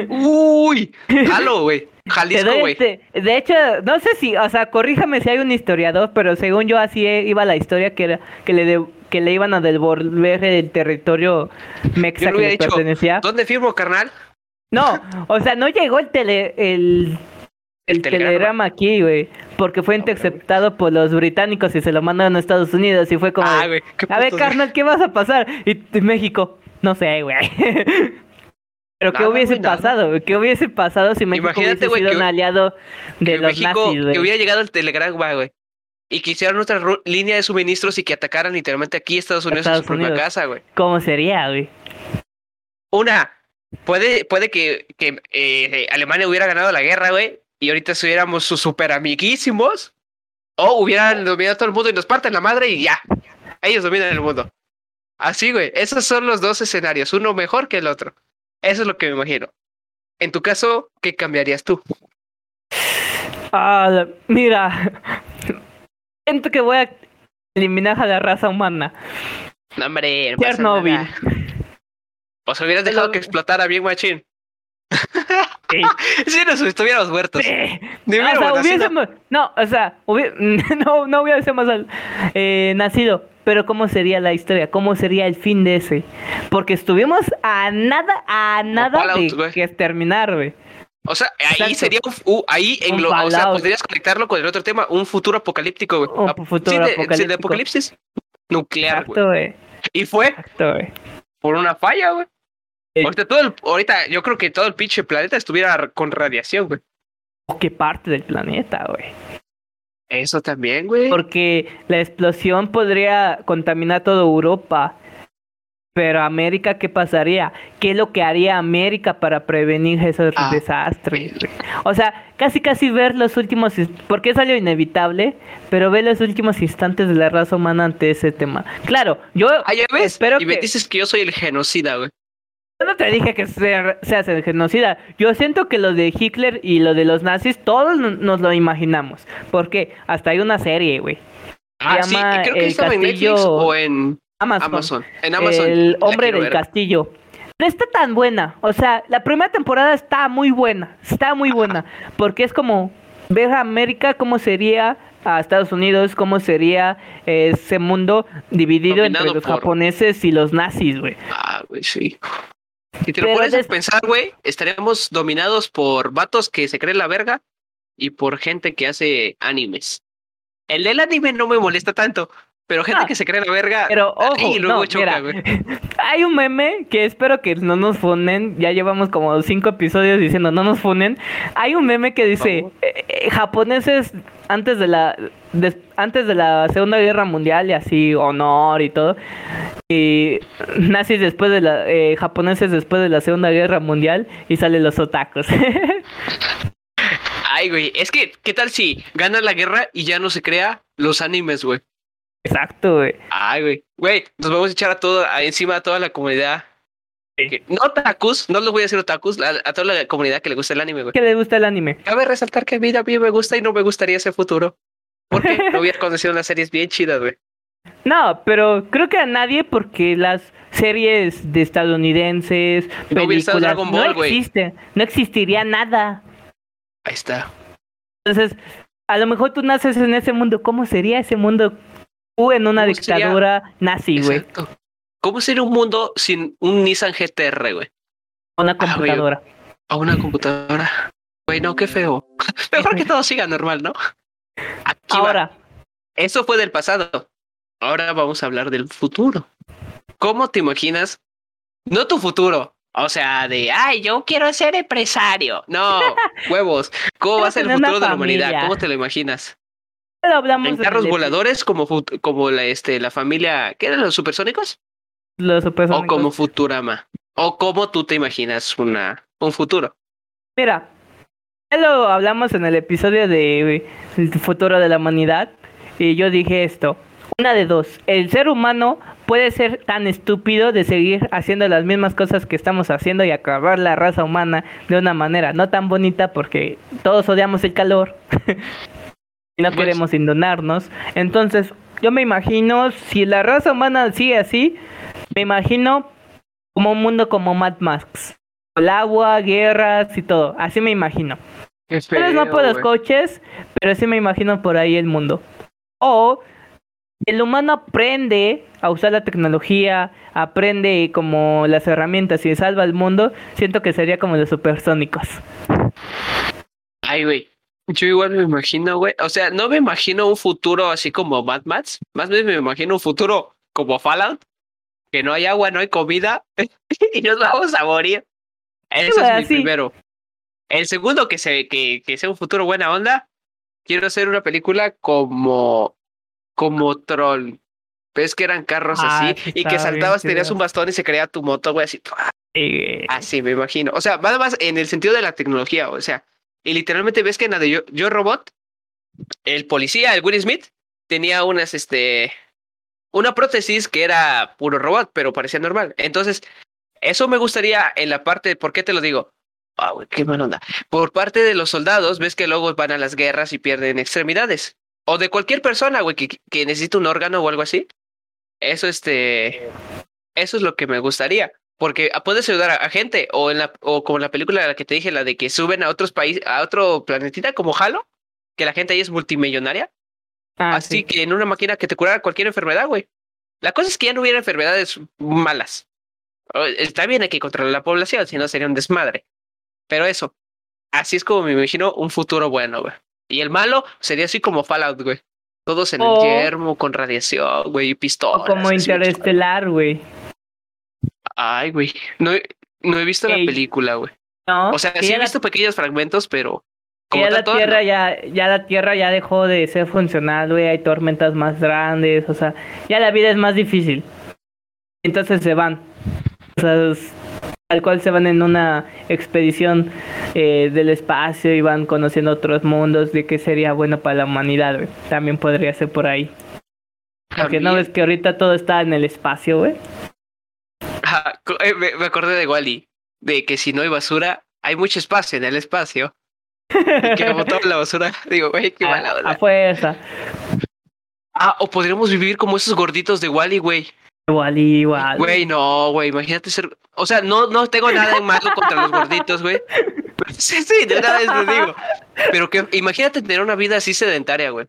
Uy, jalo, güey. Jalisco, güey. este- de hecho, no sé si, o sea, corríjame si hay un historiador, pero según yo así e- iba la historia que era que le de- que le iban a devolver el territorio mexa que le dicho, pertenecía. ¿dónde firmo, carnal? No, o sea, no llegó el tele el El el telegrama. telegrama aquí, güey, porque fue interceptado por los británicos y se lo mandaron a Estados Unidos y fue como, Ah, qué a ver, carnal, ¿qué vas a pasar? Y, y México, no sé, güey. Pero ¿qué hubiese pasado? ¿Qué hubiese pasado si México Imagínate, hubiese güey, sido que- un aliado de los México, nazis, güey? que hubiera llegado el telegrama, güey. Y que hicieran nuestra línea de suministros y que atacaran literalmente aquí a Estados Unidos en Estados su propia casa, güey. ¿Cómo sería, güey? Una, puede, puede que, que eh, Alemania hubiera ganado la guerra, güey, y ahorita estuviéramos sus super amiguísimos. O hubieran dominado todo el mundo y nos parten la madre y ya. Ellos dominan el mundo. Así, güey. Esos son los dos escenarios, uno mejor que el otro. Eso es lo que me imagino. En tu caso, ¿qué cambiarías tú? Ah, mira, siento que voy a eliminar a la raza humana. No, hombre, no pasa Chernobyl. nada. Sea, hubieras dejado que explotara bien, machín. Sí. Si nos estuviéramos muertos. Sí. Ni O sea, hubiéramos nacido. no, o sea, hubi- no, no hubiésemos eh, nacido, pero ¿cómo sería la historia? ¿Cómo sería el fin de ese? Porque estuvimos a nada, a nada Fallout, de güey. que exterminar, güey. O sea, ahí Exacto. sería un, uh, ahí Un englo- o sea, podrías conectarlo con el otro tema, un futuro apocalíptico, güey. Un Ap- futuro sí, de- sí, de apocalíptico. apocalipsis nuclear, güey. Y fue Exacto, por una falla, güey. Eh. Ahorita todo el, ahorita yo creo que todo el pinche planeta estuviera con radiación, güey. ¿O qué parte del planeta, güey? Eso también, güey. Porque la explosión podría contaminar toda Europa. Pero América, ¿qué pasaría? ¿Qué es lo que haría América para prevenir esos Ah, desastres? O sea, casi casi ver los últimos, porque es algo inevitable, pero ver los últimos instantes de la raza humana ante ese tema. Claro, yo Ah, ya ves. espero y me que- dices que yo soy el genocida, güey. Yo no te dije que se- seas el genocida. Yo siento que lo de Hitler y lo de los nazis, todos no- nos lo imaginamos. Porque hasta hay una serie, güey. Ah, sí, y creo que estaba en Netflix o en Amazon. Amazon. En Amazon. El hombre del ver. castillo. No está tan buena. O sea, la primera temporada está muy buena. Está muy buena. Porque es como ver a América cómo sería a Estados Unidos, cómo sería eh, ese mundo dividido entre los por- japoneses y los nazis, güey. Ah, güey, sí. Si te lo pones a pensar, güey, estaríamos dominados por vatos que se creen la verga y por gente que hace animes. El del anime no me molesta tanto, pero gente Ah, que se cree la verga. Pero ojo, y luego no, choca, güey. hay un meme que espero que no nos funen. Ya llevamos como cinco episodios diciendo no nos funen. Hay un meme que dice eh, eh, japoneses antes de la antes de la Segunda Guerra Mundial y así honor y todo. Y nazis después de la eh, japoneses después de la Segunda Guerra Mundial y salen los otakus. Ay, güey, es que, ¿qué tal si gana la guerra y ya no se crea los animes, güey? Exacto, güey. Ay, güey. Güey, nos vamos a echar a todo, a- encima a toda la comunidad. Que- No otakus, no los voy a decir otakus, a, a toda la comunidad que le gusta el anime, güey. ¿Qué le gusta el anime? Cabe resaltar que a mí, a mí me gusta y no me gustaría ese futuro. Porque no hubiera conocido unas series bien chidas, güey. No, pero creo que a nadie porque las series de estadounidenses, No películas, Dragon Ball, no existen, no existiría nada. Ahí está. Entonces, a lo mejor tú naces en ese mundo, ¿cómo sería ese mundo? Tú en una dictadura nazi, güey, Exacto. ¿Cómo sería un mundo sin un Nissan GTR, güey? una Ah, computadora. A una computadora. Güey, no, qué feo. Mejor que todo siga normal, ¿no? Aquí va. Ahora, Eso fue del pasado. Ahora vamos a hablar del futuro. ¿Cómo te imaginas? No tu futuro. O sea, de, ay, yo quiero ser empresario. No, huevos. ¿Cómo va a ser el futuro de la humanidad? ¿Cómo te lo imaginas? lo hablamos ¿En carros voladores como, como la, este, la familia, ¿qué eran los supersónicos? O como Futurama. O cómo tú te imaginas una, un futuro. Mira, ya lo hablamos en el episodio de El futuro de la humanidad y yo dije esto. Una de dos, el ser humano puede ser tan estúpido de seguir haciendo las mismas cosas que estamos haciendo y acabar la raza humana de una manera no tan bonita porque todos odiamos el calor y no Pues- queremos indonarnos. Entonces, yo me imagino, si la raza humana sigue así, me imagino como un mundo como Mad Max. El agua, guerras y todo. Así me imagino. Tal vez no por los coches, pero sí me imagino por ahí el mundo. O el humano aprende a usar la tecnología, aprende como las herramientas y salva al mundo. Siento que sería como los supersónicos. Ay, güey. Yo igual me imagino, güey. O sea, no me imagino un futuro así como Mad Max. Más bien me imagino un futuro como Fallout. Que no hay agua, no hay comida. y nos vamos a morir. Ese es mi primero. El segundo, que, se, que, que sea un futuro buena onda. Quiero hacer una película como. Como Troll. Ves que eran carros Ah, así. sí, Y que estaba bien saltabas, tenías un bastón y se creaba tu moto, güey, así. Eh, Así me imagino. O sea, nada más en el sentido de la tecnología. O sea, y literalmente ves que en la de yo, yo Robot, el policía, el Will Smith, tenía unas, este, una prótesis que era puro robot, pero parecía normal. Entonces, eso me gustaría en la parte, ¿por qué te lo digo? Güey, qué mala onda. Por parte de los soldados, ves que luego van a las guerras y pierden extremidades. O de cualquier persona, güey, que, que necesita un órgano o algo así. Eso, este, eso es lo que me gustaría. Porque puedes ayudar a, gente, o en la, o como en la película la que te dije, la de que suben a otros países, a otro planetita como Halo, que la gente ahí es multimillonaria. Ah, así sí. que en una máquina que te curara cualquier enfermedad, güey. La cosa es que ya no hubiera enfermedades malas. Está bien, hay que controlar la población, si no sería un desmadre. Pero eso, así es como me imagino un futuro bueno, güey. Y el malo sería así como Fallout, güey. Todos en el yermo, con radiación, güey, y pistolas. O como interestelar, güey. Ay, güey. No he, no he visto Ey. la película, güey. ¿No? O sea, sí he la- visto pequeños fragmentos, pero. Ya la tierra no. ya, ya la tierra ya dejó de ser funcional, güey, hay tormentas más grandes, o sea, ya la vida es más difícil. Entonces se van. O sea, es- tal cual se van en una expedición eh, del espacio y van conociendo otros mundos de qué sería bueno para la humanidad, güey. También podría ser por ahí. Porque no ves que ahorita todo está en el espacio, güey. Eh, me, me acordé de Wally. De que si no hay basura, hay mucho espacio en el espacio. Y que botaron la basura. Digo, güey, qué mala onda. a fuerza. Ah, o podríamos vivir como esos gorditos de Wally, güey. Igual, igual. Güey, no, güey, imagínate ser. O sea, no, no tengo nada en malo contra los gorditos, güey. Sí, sí, de una vez te digo. Pero que imagínate tener una vida así sedentaria, güey.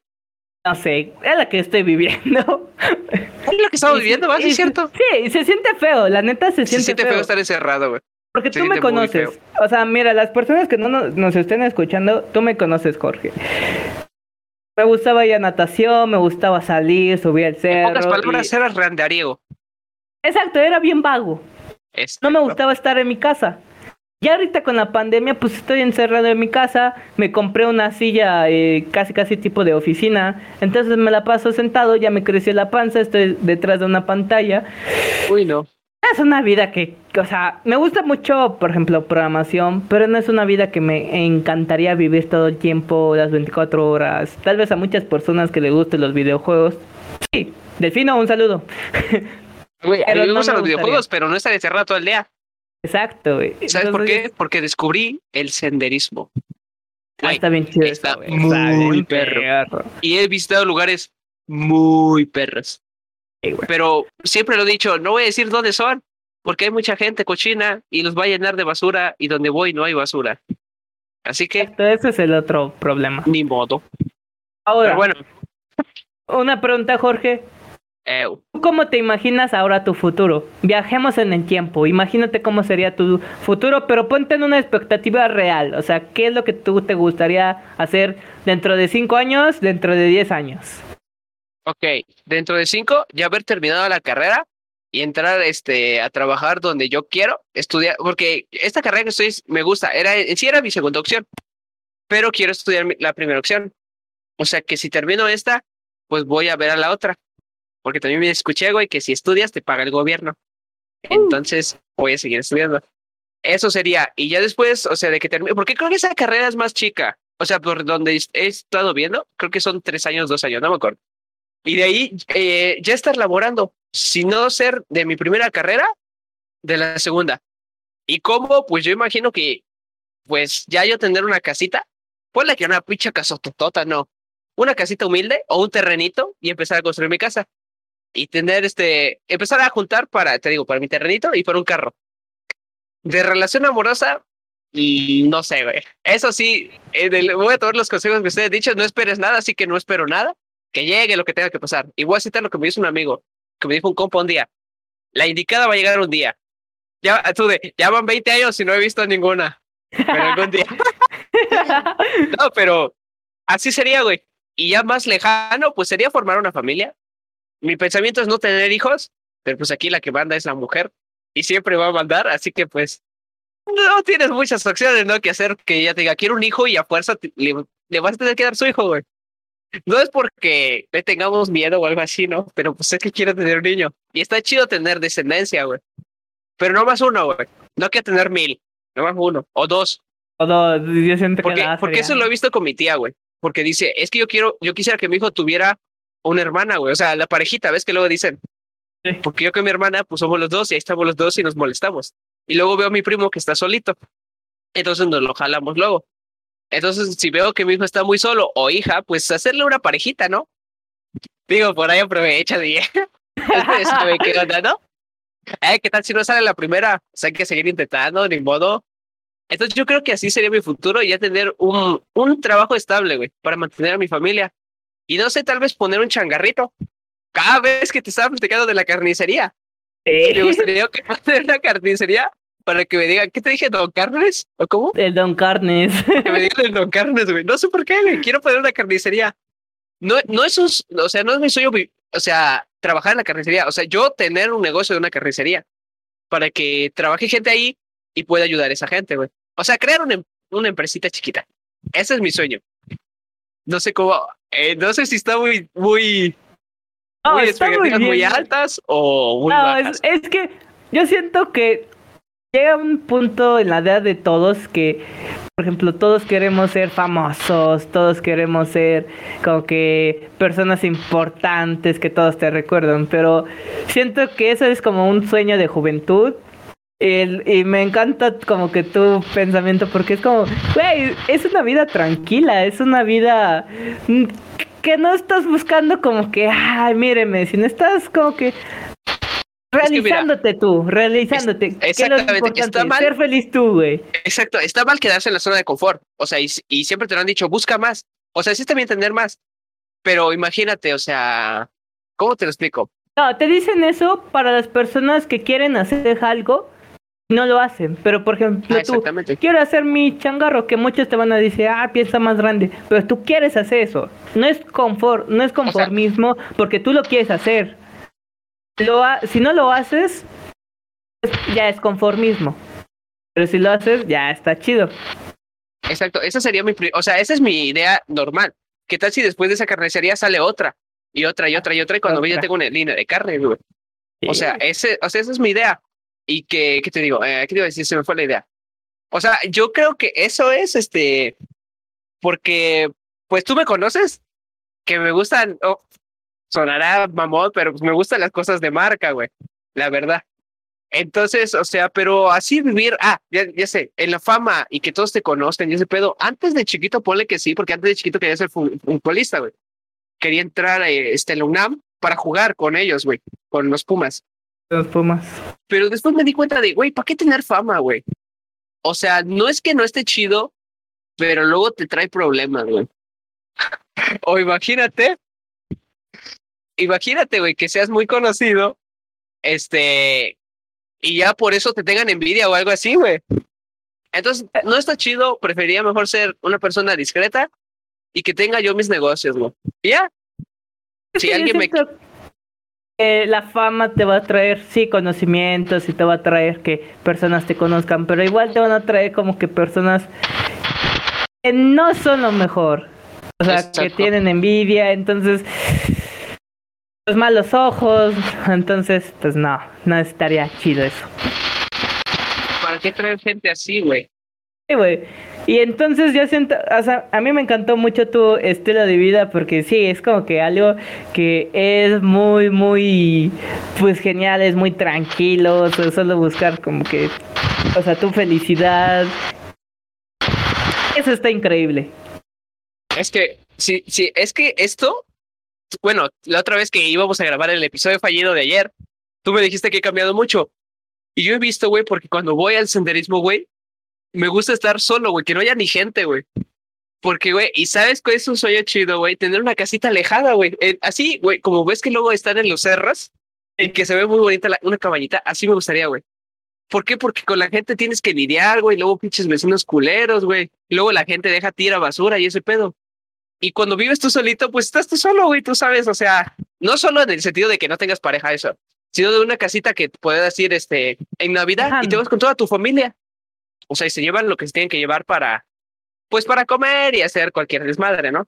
No sé, es la que estoy viviendo. Es lo que estamos Y- viviendo, ¿va? Sí, y- es cierto. Sí, se siente feo, la neta se Se siente, siente feo. feo estar encerrado, güey. Porque tú me conoces. O sea, mira, las personas que no nos, nos estén escuchando, tú me conoces, Jorge. Me gustaba ir a natación, me gustaba salir, subir al En cerro. pocas palabras, y- eras randariego. Exacto, era bien vago. Este, No me gustaba estar en mi casa. Ya ahorita con la pandemia, pues estoy encerrado en mi casa. Me compré una silla eh, casi casi tipo de oficina. Entonces me la paso sentado, ya me creció la panza, estoy detrás de una pantalla. Uy, no. Es una vida que, o sea, me gusta mucho, por ejemplo, programación, pero no es una vida que me encantaría vivir todo el tiempo, las 24 horas. Tal vez a muchas personas que les gusten los videojuegos, Sí, Delfino, un saludo. Güey, a mí me no gustan me los videojuegos, pero no estar encerrado todo el día. Exacto, güey. ¿Sabes por qué? Porque descubrí el senderismo. ah, Güey, está bien chido. está eso, muy perro. y he visitado lugares muy perros. Pero siempre lo he dicho, no voy a decir dónde son, porque hay mucha gente cochina y los va a llenar de basura y donde voy no hay basura. Así que, Ese es el otro problema. ni modo. Ahora, Pero bueno, una pregunta, Jorge. eh, ¿Tú ¿Cómo te imaginas ahora tu futuro? Viajemos en el tiempo. Imagínate cómo sería tu futuro, pero ponte en una expectativa real. O sea, ¿qué es lo que tú te gustaría hacer dentro de 5 años, dentro de 10 años? Ok, dentro de cinco, ya haber terminado la carrera y entrar este, a trabajar donde yo quiero estudiar, porque esta carrera que estoy me gusta, era, en sí era mi segunda opción, pero quiero estudiar la primera opción. O sea que si termino esta, pues voy a ver a la otra, porque también me escuché, güey, que si estudias te paga el gobierno. Entonces voy a seguir estudiando. Eso sería, y ya después, o sea, de que termine, porque creo que esa carrera es más chica. O sea, por donde he estado viendo, creo que son tres años, dos años, no me acuerdo. Y de ahí eh, ya estar laborando, si no ser de mi primera carrera, de la segunda. ¿Y cómo? Pues yo imagino que, pues ya yo tener una casita, ponle que una pincha casototota, no. Una casita humilde o un terrenito y empezar a construir mi casa. Y tener este, empezar a juntar para, te digo, para mi terrenito y para un carro. De relación amorosa, y no sé, güey. Eso sí, voy a tomar los consejos que ustedes han dicho, no esperes nada, así que no espero nada que llegue lo que tenga que pasar. Y voy a citar lo que me dijo un amigo, que me dijo un compa un día. La indicada va a llegar un día. Ya, tú de, ya van 20 años y no he visto ninguna. Pero algún día. No, pero así sería, güey. Y ya más lejano, pues sería formar una familia. Mi pensamiento es no tener hijos, pero pues aquí la que manda es la mujer y siempre va a mandar, así que pues no tienes muchas opciones, ¿no? Que hacer que ella te diga, quiero un hijo y a fuerza te- le, le vas a tener que dar su hijo, güey. No es porque le tengamos miedo o algo así, ¿no? Pero pues es que quiero tener un niño. Y está chido tener descendencia, güey. Pero no más uno, güey. No que tener mil. No más uno. O dos. O no, yo siento que Porque, la porque eso lo he visto con mi tía, güey. Porque dice, es que yo quiero, yo quisiera que mi hijo tuviera una hermana, güey. O sea, la parejita, ¿ves que luego dicen? Sí. Porque yo con mi hermana, pues somos los dos y ahí estamos los dos y nos molestamos. Y luego veo a mi primo que está solito. Entonces nos lo jalamos luego. Entonces, si veo que mi hijo está muy solo o hija, pues hacerle una parejita, ¿no? Digo, por ahí aprovecha, saben qué onda, ¿no? Eh, ¿qué tal si no sale la primera? O sea, hay que seguir intentando, ni modo. Entonces yo creo que así sería mi futuro, ya tener un, un trabajo estable, güey, para mantener a mi familia. Y no sé, tal vez poner un changarrito. Cada vez que te estaba platicando de la carnicería, me Sí. gustaría que poner una carnicería para que me digan, ¿qué te dije, Don Carnes? ¿O cómo? El Don Carnes. Que me digan el Don Carnes, güey. No sé por qué, güey. Quiero poner una carnicería. No, no es un, o sea, no es mi sueño, o sea, trabajar en la carnicería. O sea, yo tener un negocio de una carnicería para que trabaje gente ahí y pueda ayudar a esa gente, güey. O sea, crear una, em- una empresita chiquita. Ese es mi sueño. No sé cómo, eh, no sé si está muy, muy, No, muy está muy muy altas o muy No, bajas. es, es que yo siento que llega un punto en la edad de todos que, por ejemplo, todos queremos ser famosos, todos queremos ser como que personas importantes que todos te recuerdan, pero siento que eso es como un sueño de juventud. Y me encanta como que tu pensamiento porque es como, güey, es una vida tranquila, es una vida que no estás buscando como que, ay, míreme, sino estás como que mira, realizándote tú, realizándote. ¿Qué es exactamente, importante? está mal. Ser feliz tú, güey. Exacto, está mal quedarse en la zona de confort. O sea, y, y siempre te lo han dicho, busca más. O sea, sí está bien tener más. Pero imagínate, o sea, ¿cómo te lo explico? No, te dicen eso para las personas que quieren hacer algo y no lo hacen. Pero por ejemplo, Ah, tú, quiero hacer mi changarro, que muchos te van a decir, ah, piensa más grande. Pero tú quieres hacer eso. No es confort, no es conformismo, porque tú lo quieres hacer. Lo ha- si no lo haces, pues, ya es conformismo. Pero si lo haces, ya está chido. Exacto, esa sería mi, o sea, esa es mi idea normal. ¿Qué tal si después de esa carnicería sale otra y otra y otra y otra y cuando ve ya tengo una línea de carne, güey? O sea, ese, o sea, esa es mi idea. Y que, ¿qué te digo? Eh, ¿Qué te iba a decir? Se me fue la idea. O sea, yo creo que eso es, este, porque, pues tú me conoces, que me gustan, oh, sonará mamón, pero pues me gustan las cosas de marca, güey. La verdad. Entonces, o sea, pero así vivir, ah, ya, ya sé, en la fama y que todos te conozcan y ese pedo, antes de chiquito ponle que sí, porque antes de chiquito quería ser futbolista, güey. Quería entrar eh, este, en la UNAM para jugar con ellos, güey, con los Pumas. Los Pumas. Pero después me di cuenta de, güey, ¿para qué tener fama, güey? O sea, no es que no esté chido, pero luego te trae problemas, güey. o imagínate, imagínate, güey, que seas muy conocido, este, y ya por eso te tengan envidia o algo así, güey. Entonces, no está chido, preferiría mejor ser una persona discreta y que tenga yo mis negocios, güey. ya. Si alguien me... la fama te va a traer, sí, conocimientos y te va a traer que personas te conozcan, pero igual te van a traer como que personas que no son lo mejor. O sea, que tienen envidia, entonces los malos ojos, entonces pues no, no estaría chido eso. ¿Para qué traer gente así, güey? Sí, güey. Y entonces yo siento, o sea, a mí me encantó mucho tu estilo de vida porque sí, es como que algo que es muy, muy, pues genial, es muy tranquilo, solo buscar como que, o sea, tu felicidad. Eso está increíble. Es que, sí, sí, es que esto bueno, la otra vez que íbamos a grabar el episodio fallido de ayer, tú me dijiste que he cambiado mucho. Y yo he visto, güey, porque cuando voy al senderismo, güey, me gusta estar solo, güey, que no haya ni gente, güey. Porque, güey, y sabes que es un sueño chido, güey, tener una casita alejada, güey. así, güey, como ves que luego están en los cerros, en que se ve muy bonita una cabañita, así me gustaría, güey. ¿Por qué? Porque con la gente tienes que lidiar, güey, luego pinches vecinos culeros, güey. Luego la gente deja tira basura y ese pedo. Y cuando vives tú solito, pues estás tú solo, güey, tú sabes, o sea, no solo en el sentido de que no tengas pareja, eso, sino de una casita que puedas ir este, en Navidad y te vas con toda tu familia. O sea, y se llevan lo que se tienen que llevar para, pues para comer y hacer cualquier desmadre, ¿no?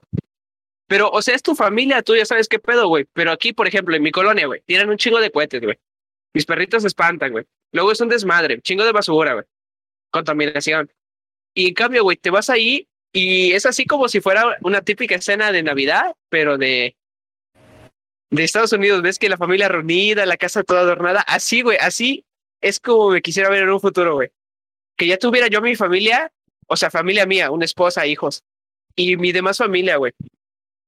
Pero, o sea, es tu familia, tú ya sabes qué pedo, güey. Pero aquí, por ejemplo, en mi colonia, güey, tienen un chingo de cohetes, güey. Mis perritos se espantan, güey. Luego es un desmadre, chingo de basura, güey. Contaminación. Y en cambio, güey, te vas ahí y es así como si fuera una típica escena de Navidad, pero de, de Estados Unidos. Ves que la familia reunida, la casa toda adornada. Así, güey, así es como me quisiera ver en un futuro, güey. Que ya tuviera yo mi familia, o sea, familia mía, una esposa, hijos, y mi demás familia, güey.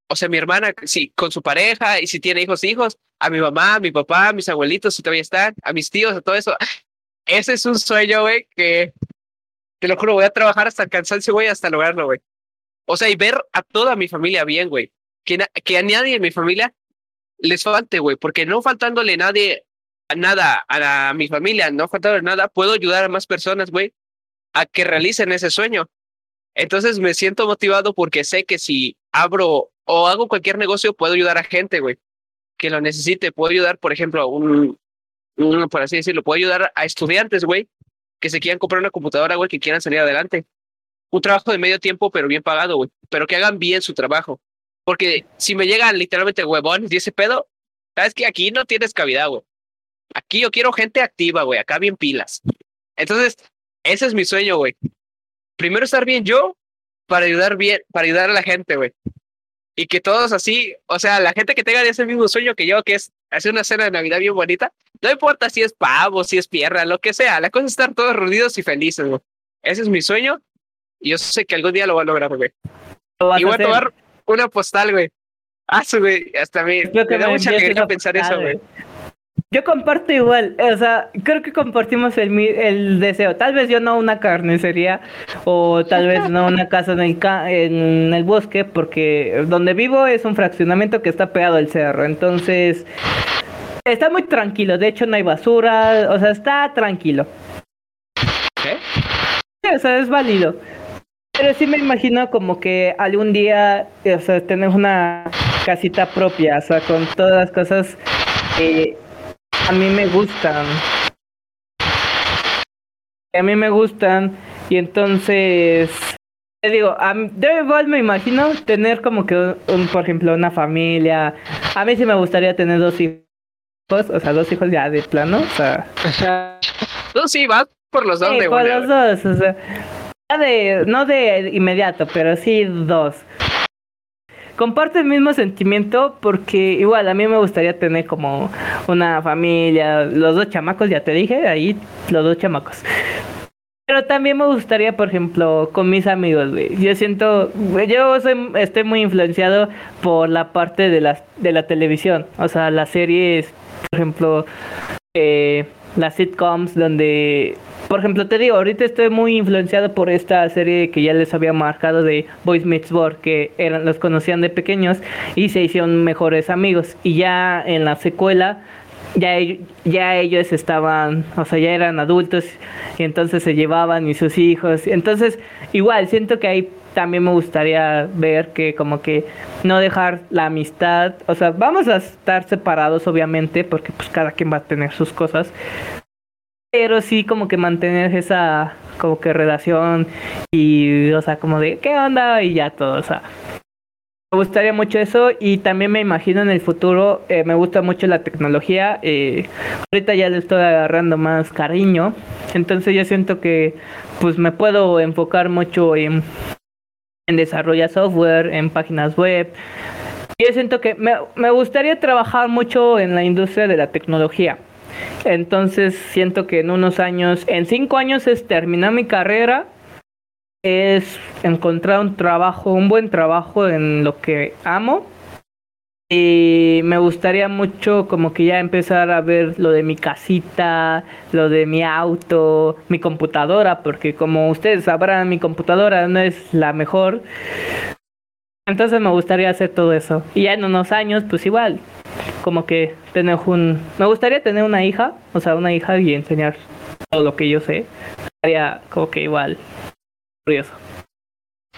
O sea, mi hermana, sí, con su pareja, y si tiene hijos, hijos, a mi mamá, a mi papá, a mis abuelitos, si todavía están, a mis tíos, a todo eso. Ese es un sueño, güey, que te lo juro, voy a trabajar hasta el cansancio, güey, hasta lograrlo, güey. O sea, y ver a toda mi familia bien, güey. Que, que a nadie en mi familia les falte, güey, porque no faltándole nadie, a nada a, mi familia, no faltándole nada, puedo ayudar a más personas, güey, a que realicen ese sueño. Entonces me siento motivado porque sé que si abro o hago cualquier negocio, puedo ayudar a gente, güey, que lo necesite. Puedo ayudar, por ejemplo, a un, un, por así decirlo, puedo ayudar a estudiantes, güey, que se quieran comprar una computadora, güey, que quieran salir adelante. Un trabajo de medio tiempo, pero bien pagado, güey. Pero que hagan bien su trabajo. Porque si me llegan literalmente huevones y ese pedo, sabes que aquí no tienes cavidad, güey. Aquí yo quiero gente activa, güey. Acá bien pilas. Entonces, ese es mi sueño, güey. Primero estar bien yo para ayudar bien, para ayudar a la gente, güey. Y que todos así, o sea, la gente que tenga ese mismo sueño que yo, que es hacer una cena de Navidad bien bonita, no importa si es pavo, si es pierna, lo que sea. La cosa es estar todos reunidos y felices, güey. Ese es mi sueño. Y yo sé que algún día lo voy a lograr, güey. Y voy a, tomar una postal, güey. Ah, güey. Hasta a mí. Me da mucha alegría pensar eso, güey. Yo comparto igual, o sea, creo que compartimos el, el deseo. Tal vez yo no una carnicería o tal vez no una casa en el, en el bosque, porque donde vivo es un fraccionamiento que está pegado al cerro. Entonces, Está muy tranquilo, de hecho no hay basura, o sea, está tranquilo. ¿Qué? Sí, o sea, es válido. Pero sí me imagino como que algún día, o sea, tener una casita propia, o sea, con todas las cosas que a mí me gustan. a mí me gustan, y entonces, te digo, a yo igual me imagino tener como que, un, por ejemplo, una familia. A mí sí me gustaría tener dos hijos o sea, dos hijos ya de plano, o sea. no, sí, vas por los dos sí, por los dos, o sea. De, no de inmediato, pero sí dos. Comparto el mismo sentimiento porque igual a mí me gustaría tener como una familia, los dos chamacos, ya te dije, ahí los dos chamacos. Pero también me gustaría, por ejemplo, con mis amigos, güey. Yo siento, yo soy, estoy muy influenciado por la parte de la, de la televisión. O sea, las series, por ejemplo, eh, las sitcoms donde por ejemplo, te digo, ahorita estoy muy influenciado por esta serie que ya les había marcado de Boys Meets World, que eran, los conocían de pequeños y se hicieron mejores amigos. Y ya en la secuela, ya, ya ellos estaban, o sea, ya eran adultos y entonces se llevaban y sus hijos. Entonces, igual, siento que ahí también me gustaría ver que como que no dejar la amistad, o sea, vamos a estar separados obviamente porque pues cada quien va a tener sus cosas, pero sí como que mantener esa como que relación y o sea como de qué onda y ya todo o sea me gustaría mucho eso y también me imagino en el futuro eh, me gusta mucho la tecnología eh, ahorita ya le estoy agarrando más cariño entonces yo siento que pues me puedo enfocar mucho en en desarrollar software en páginas web yo siento que me, me gustaría trabajar mucho en la industria de la tecnología entonces siento que en unos años, en cinco años es terminar mi carrera, es encontrar un trabajo, un buen trabajo en lo que amo. Y me gustaría mucho como que ya empezar a ver lo de mi casita, lo de mi auto, mi computadora, porque como ustedes sabrán, mi computadora no es la mejor. Entonces me gustaría hacer todo eso. Y ya en unos años, pues igual, como que tener un... Me gustaría tener una hija, o sea, una hija y enseñar todo lo que yo sé. Sería como que igual curioso.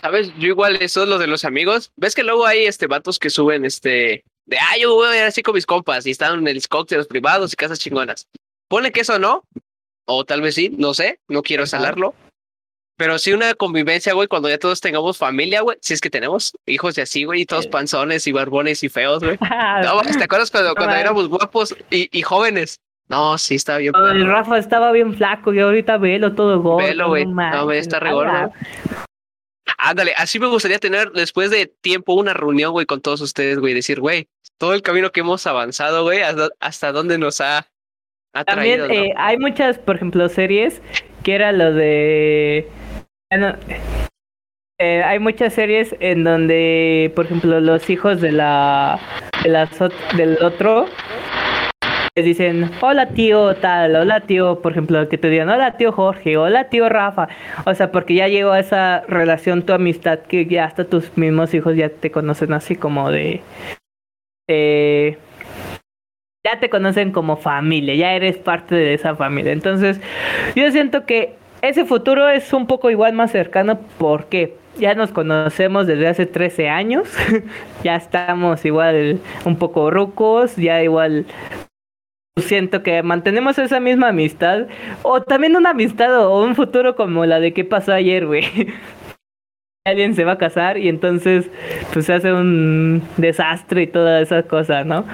¿Sabes? Yo igual eso es lo de los amigos. ¿Ves que luego hay este vatos que suben este de ah, yo voy a ir así con mis compas y están en el cócteles privados y casas chingonas? Pone que eso no, o tal vez sí, no sé, no quiero salarlo. Pero sí una convivencia, güey, cuando ya todos tengamos familia, güey. Si es que tenemos hijos y así, güey, y todos panzones y barbones y feos, güey. No, ¿te acuerdas cuando, cuando éramos guapos y, y, jóvenes? No, sí, estaba bien. el Rafa estaba bien flaco y ahorita velo todo gordo. Velo, güey. No, güey, está re gordo. Ándale, así me gustaría tener después de tiempo una reunión, güey, con todos ustedes, güey. Decir, güey, todo el camino que hemos avanzado, güey, hasta, hasta dónde nos ha, ha También eh, hay muchas, por ejemplo, series que era lo de bueno, eh, hay muchas series en donde, por ejemplo, los hijos de la, del otro les dicen, hola tío tal, hola tío, por ejemplo, que te digan, hola tío Jorge, hola tío Rafa. O sea, porque ya llegó a esa relación, tu amistad, que ya hasta tus mismos hijos ya te conocen así como de... Eh, ya te conocen como familia, ya eres parte de esa familia. Entonces, yo siento que ese futuro es un poco igual más cercano porque ya nos conocemos desde hace 13 años, ya estamos igual un poco rucos, ya igual siento que mantenemos esa misma amistad o también una amistad o un futuro como la de qué pasó ayer, güey. Alguien se va a casar y entonces pues se hace un desastre y toda esa cosa, ¿no?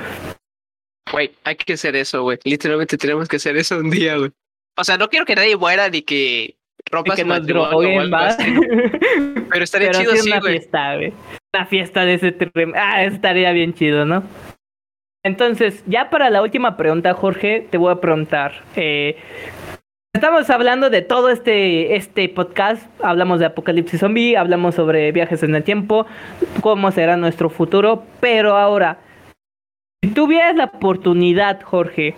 Güey, hay que hacer eso, güey. Literalmente tenemos que hacer eso un día, güey. O sea, no quiero que nadie muera ni que rompa que nos droguen, Pero estaría chido, sí, una fiesta, güey. Una fiesta de ese trem... Ah, estaría bien chido, ¿no? Entonces, ya para la última pregunta, Jorge, te voy a preguntar. Eh, estamos hablando de todo este, este podcast. Hablamos de Apocalipsis Zombie, hablamos sobre viajes en el tiempo, cómo será nuestro futuro. Pero ahora, si tuvieras la oportunidad, Jorge,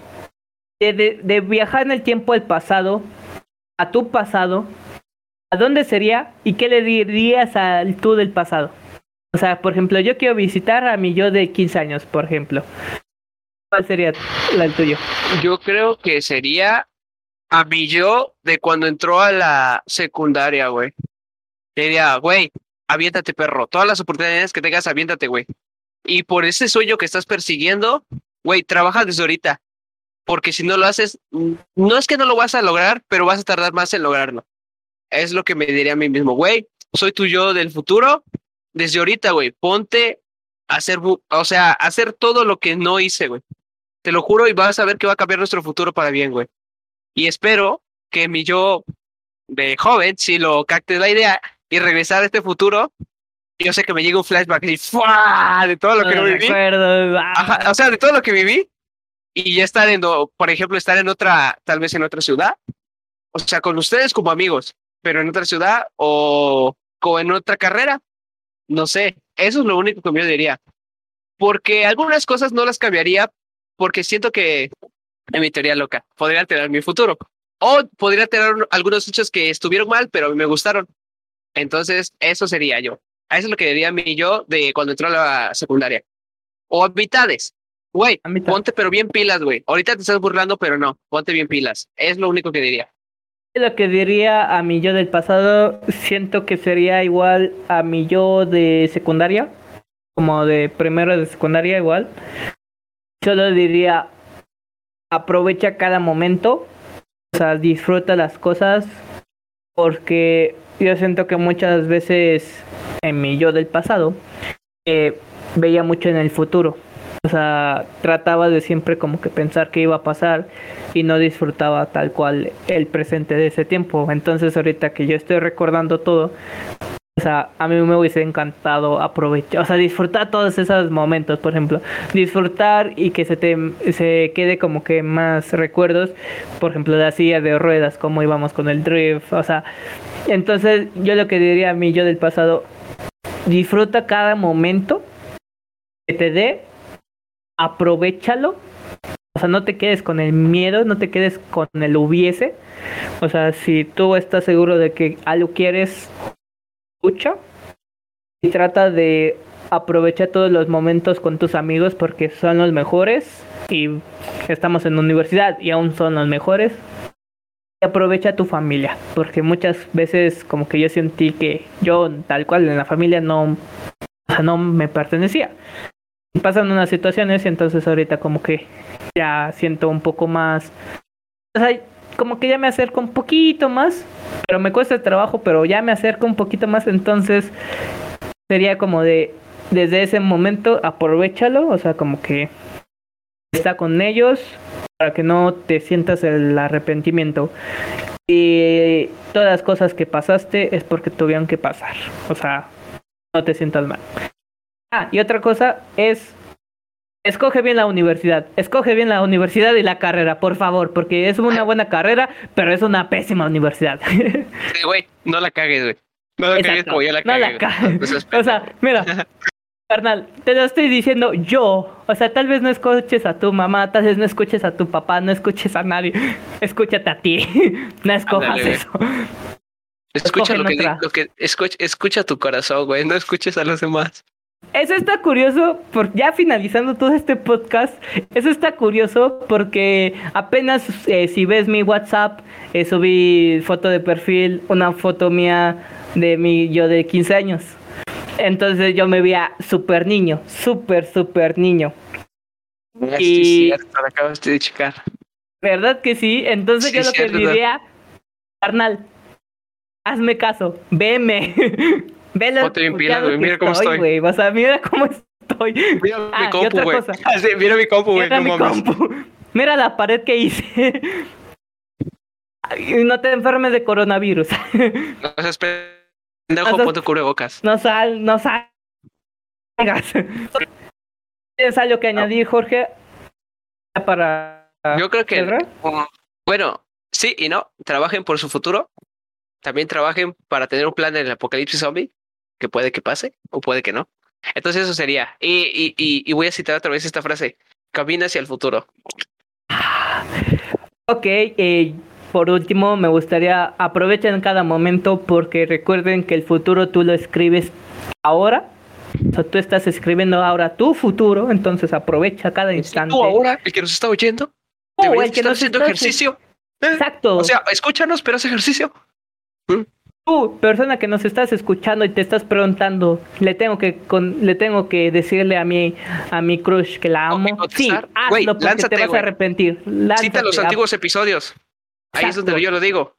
de, viajar en el tiempo al pasado, a tu pasado, ¿a dónde sería y qué le dirías al tú del pasado? O sea, por ejemplo, yo quiero visitar a mi yo de 15 años, por ejemplo. ¿Cuál sería el tuyo? Yo creo que sería a mi yo de cuando entró a la secundaria, güey. Diría, güey, aviéntate, perro. Todas las oportunidades que tengas, aviéntate, güey. Y por ese sueño que estás persiguiendo, güey, trabaja desde ahorita porque si no lo haces, no es que no lo vas a lograr, pero vas a tardar más en lograrlo. Es lo que me diría a mí mismo, güey, soy tu yo del futuro, desde ahorita, güey, ponte a hacer, o sea, hacer todo lo que no hice, güey. Te lo juro y vas a ver que va a cambiar nuestro futuro para bien, güey. Y espero que mi yo de joven, si lo capte la idea y regresar a este futuro yo sé que me llega un flashback y ¡fua! de todo lo que no viví. Ajá, o sea, de todo lo que viví. Y ya estar en, por ejemplo, estar en otra, tal vez en otra ciudad. O sea, con ustedes como amigos, pero en otra ciudad o, o en otra carrera. No sé, eso es lo único que yo diría. Porque algunas cosas no las cambiaría porque siento que, en mi teoría loca, podría alterar mi futuro. O podría tener algunos hechos que estuvieron mal, pero me gustaron. Entonces, eso sería yo. Eso es lo que diría mi yo de cuando entró a la secundaria. O mitades. Güey, ponte pero bien pilas, güey. Ahorita te estás burlando, pero no. Ponte bien pilas. Es lo único que diría. Lo que diría a mi yo del pasado, siento que sería igual a mi yo de secundaria. Como de primero de secundaria, igual. Solo diría, aprovecha cada momento. O sea, disfruta las cosas. Porque yo siento que muchas veces en mi yo del pasado eh, veía mucho en el futuro. O sea, trataba de siempre como que pensar qué iba a pasar y no disfrutaba tal cual el presente de ese tiempo. Entonces ahorita que yo estoy recordando todo, o sea, a mí me hubiese encantado aprovechar, o sea, disfrutar todos esos momentos, por ejemplo, disfrutar y que se te se quede como que más recuerdos, por ejemplo, la silla de ruedas, cómo íbamos con el drift, o sea, entonces yo lo que diría a mí yo del pasado, disfruta cada momento que te dé, aprovechalo, o sea, no te quedes con el miedo, no te quedes con el hubiese, o sea, si tú estás seguro de que algo quieres, escucha y trata de aprovechar todos los momentos con tus amigos porque son los mejores y estamos en universidad y aún son los mejores. Aprovecha tu familia porque muchas veces como que yo sentí que yo tal cual en la familia no, no me pertenecía. Pasan unas situaciones y entonces ahorita como que ya siento un poco más... O sea, como que ya me acerco un poquito más, pero me cuesta el trabajo, pero ya me acerco un poquito más, entonces sería como de, desde ese momento, aprovechalo, o sea, como que está con ellos para que no te sientas el arrepentimiento. Y todas las cosas que pasaste es porque tuvieron que pasar, o sea, no te sientas mal. Ah, y otra cosa es Escoge bien la universidad, escoge bien la universidad y la carrera, por favor, porque es una buena carrera, pero es una pésima universidad. Sí, güey, no la cagues, güey. No la cagues como yo la cagué. No la cagues. o sea, mira, carnal, te lo estoy diciendo yo. O sea, tal vez no escuches a tu mamá, tal vez no escuches a tu papá, no escuches a nadie. Escúchate a ti. No escojas eso. Escucha lo que, escucha, escucha tu corazón, güey, no escuches a los demás. Eso está curioso, por, ya finalizando todo este podcast, eso está curioso porque apenas eh, si ves mi WhatsApp, eh, subí foto de perfil, una foto mía de mi yo de 15 años. Entonces yo me veía súper niño, súper, súper niño. y... cierto, lo acabas de checar. ¿Verdad que sí? Entonces yo lo que diría, carnal, hazme caso, veme. Velo, bien mira cómo estoy. Güey. O sea, mira cómo estoy. Mira mi ah, compu, güey. Ah, mira mi compu, güey. Mira, no mira la pared que hice. no te enfermes de coronavirus. no seas pendejo, no, pon tu cubrebocas. No sal, no sal. ¿Tienes algo que añadir, Jorge? Para. Yo creo que. bueno, sí y no. Trabajen por su futuro. También trabajen para tener un plan en el apocalipsis zombie que puede que pase o puede que no. Entonces eso sería. Y, y, y, voy a citar otra vez esta frase. Camina hacia el futuro. Ok, eh, por último me gustaría aprovechen cada momento porque recuerden que el futuro tú lo escribes ahora. O sea, tú estás escribiendo ahora tu futuro, entonces aprovecha cada instante. Tú ahora, el que nos está oyendo, tú, el que nos haciendo ejercicio. Exacto. O sea, escúchanos, pero haz ejercicio. Tú, persona que nos estás escuchando y te estás preguntando, le tengo que le tengo que decirle a mi a mi crush que la amo. Sí, hazlo porque te vas a arrepentir. Cita los antiguos episodios. Ahí es donde yo lo digo.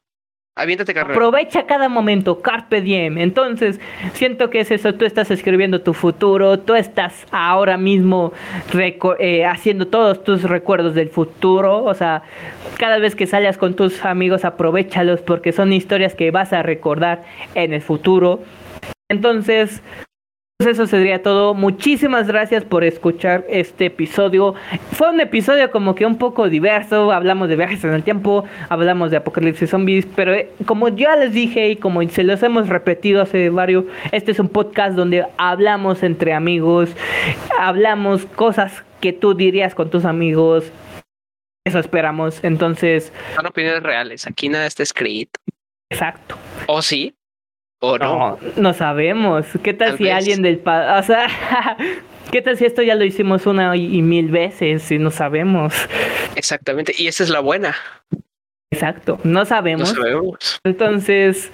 Aviéntate, carrera. Aprovecha cada momento, carpe diem. Entonces, siento que es eso, tú estás escribiendo tu futuro, tú estás ahora mismo eh, haciendo todos tus recuerdos del futuro, o sea, cada vez que salgas con tus amigos, aprovechalos porque son historias que vas a recordar en el futuro. Entonces, eso sería todo. Muchísimas gracias por escuchar este episodio. Fue un episodio como que un poco diverso. Hablamos de viajes en el tiempo, hablamos de apocalipsis zombies, pero eh, como ya les dije y como se los hemos repetido hace varios, este es un podcast donde hablamos entre amigos, hablamos cosas que tú dirías con tus amigos. Eso esperamos. Entonces. Son opiniones reales. Aquí nada está escrito. Exacto. ¿O sí? ¿O no? No, sabemos. ¿Qué tal, si alguien del... O sea, ¿qué tal si esto ya lo hicimos una y, mil veces y no sabemos? Exactamente. Y esa es la buena. Exacto. No sabemos. No sabemos. Entonces,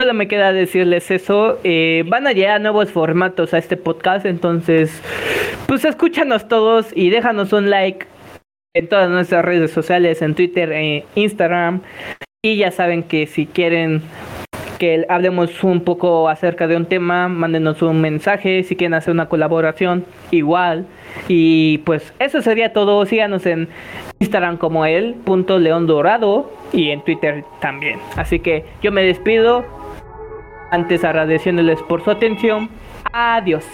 solo me queda decirles eso. Eh, van a llegar nuevos formatos a este podcast. Entonces, pues escúchanos todos y déjanos un like en todas nuestras redes sociales, en Twitter, e Instagram. Y ya saben que si quieren que hablemos un poco acerca de un tema, mándenos un mensaje, si quieren hacer una colaboración, igual. Y pues eso sería todo. Síganos en Instagram como el punto león dorado y en Twitter también. Así que yo me despido. Antes agradeciéndoles por su atención. Adiós.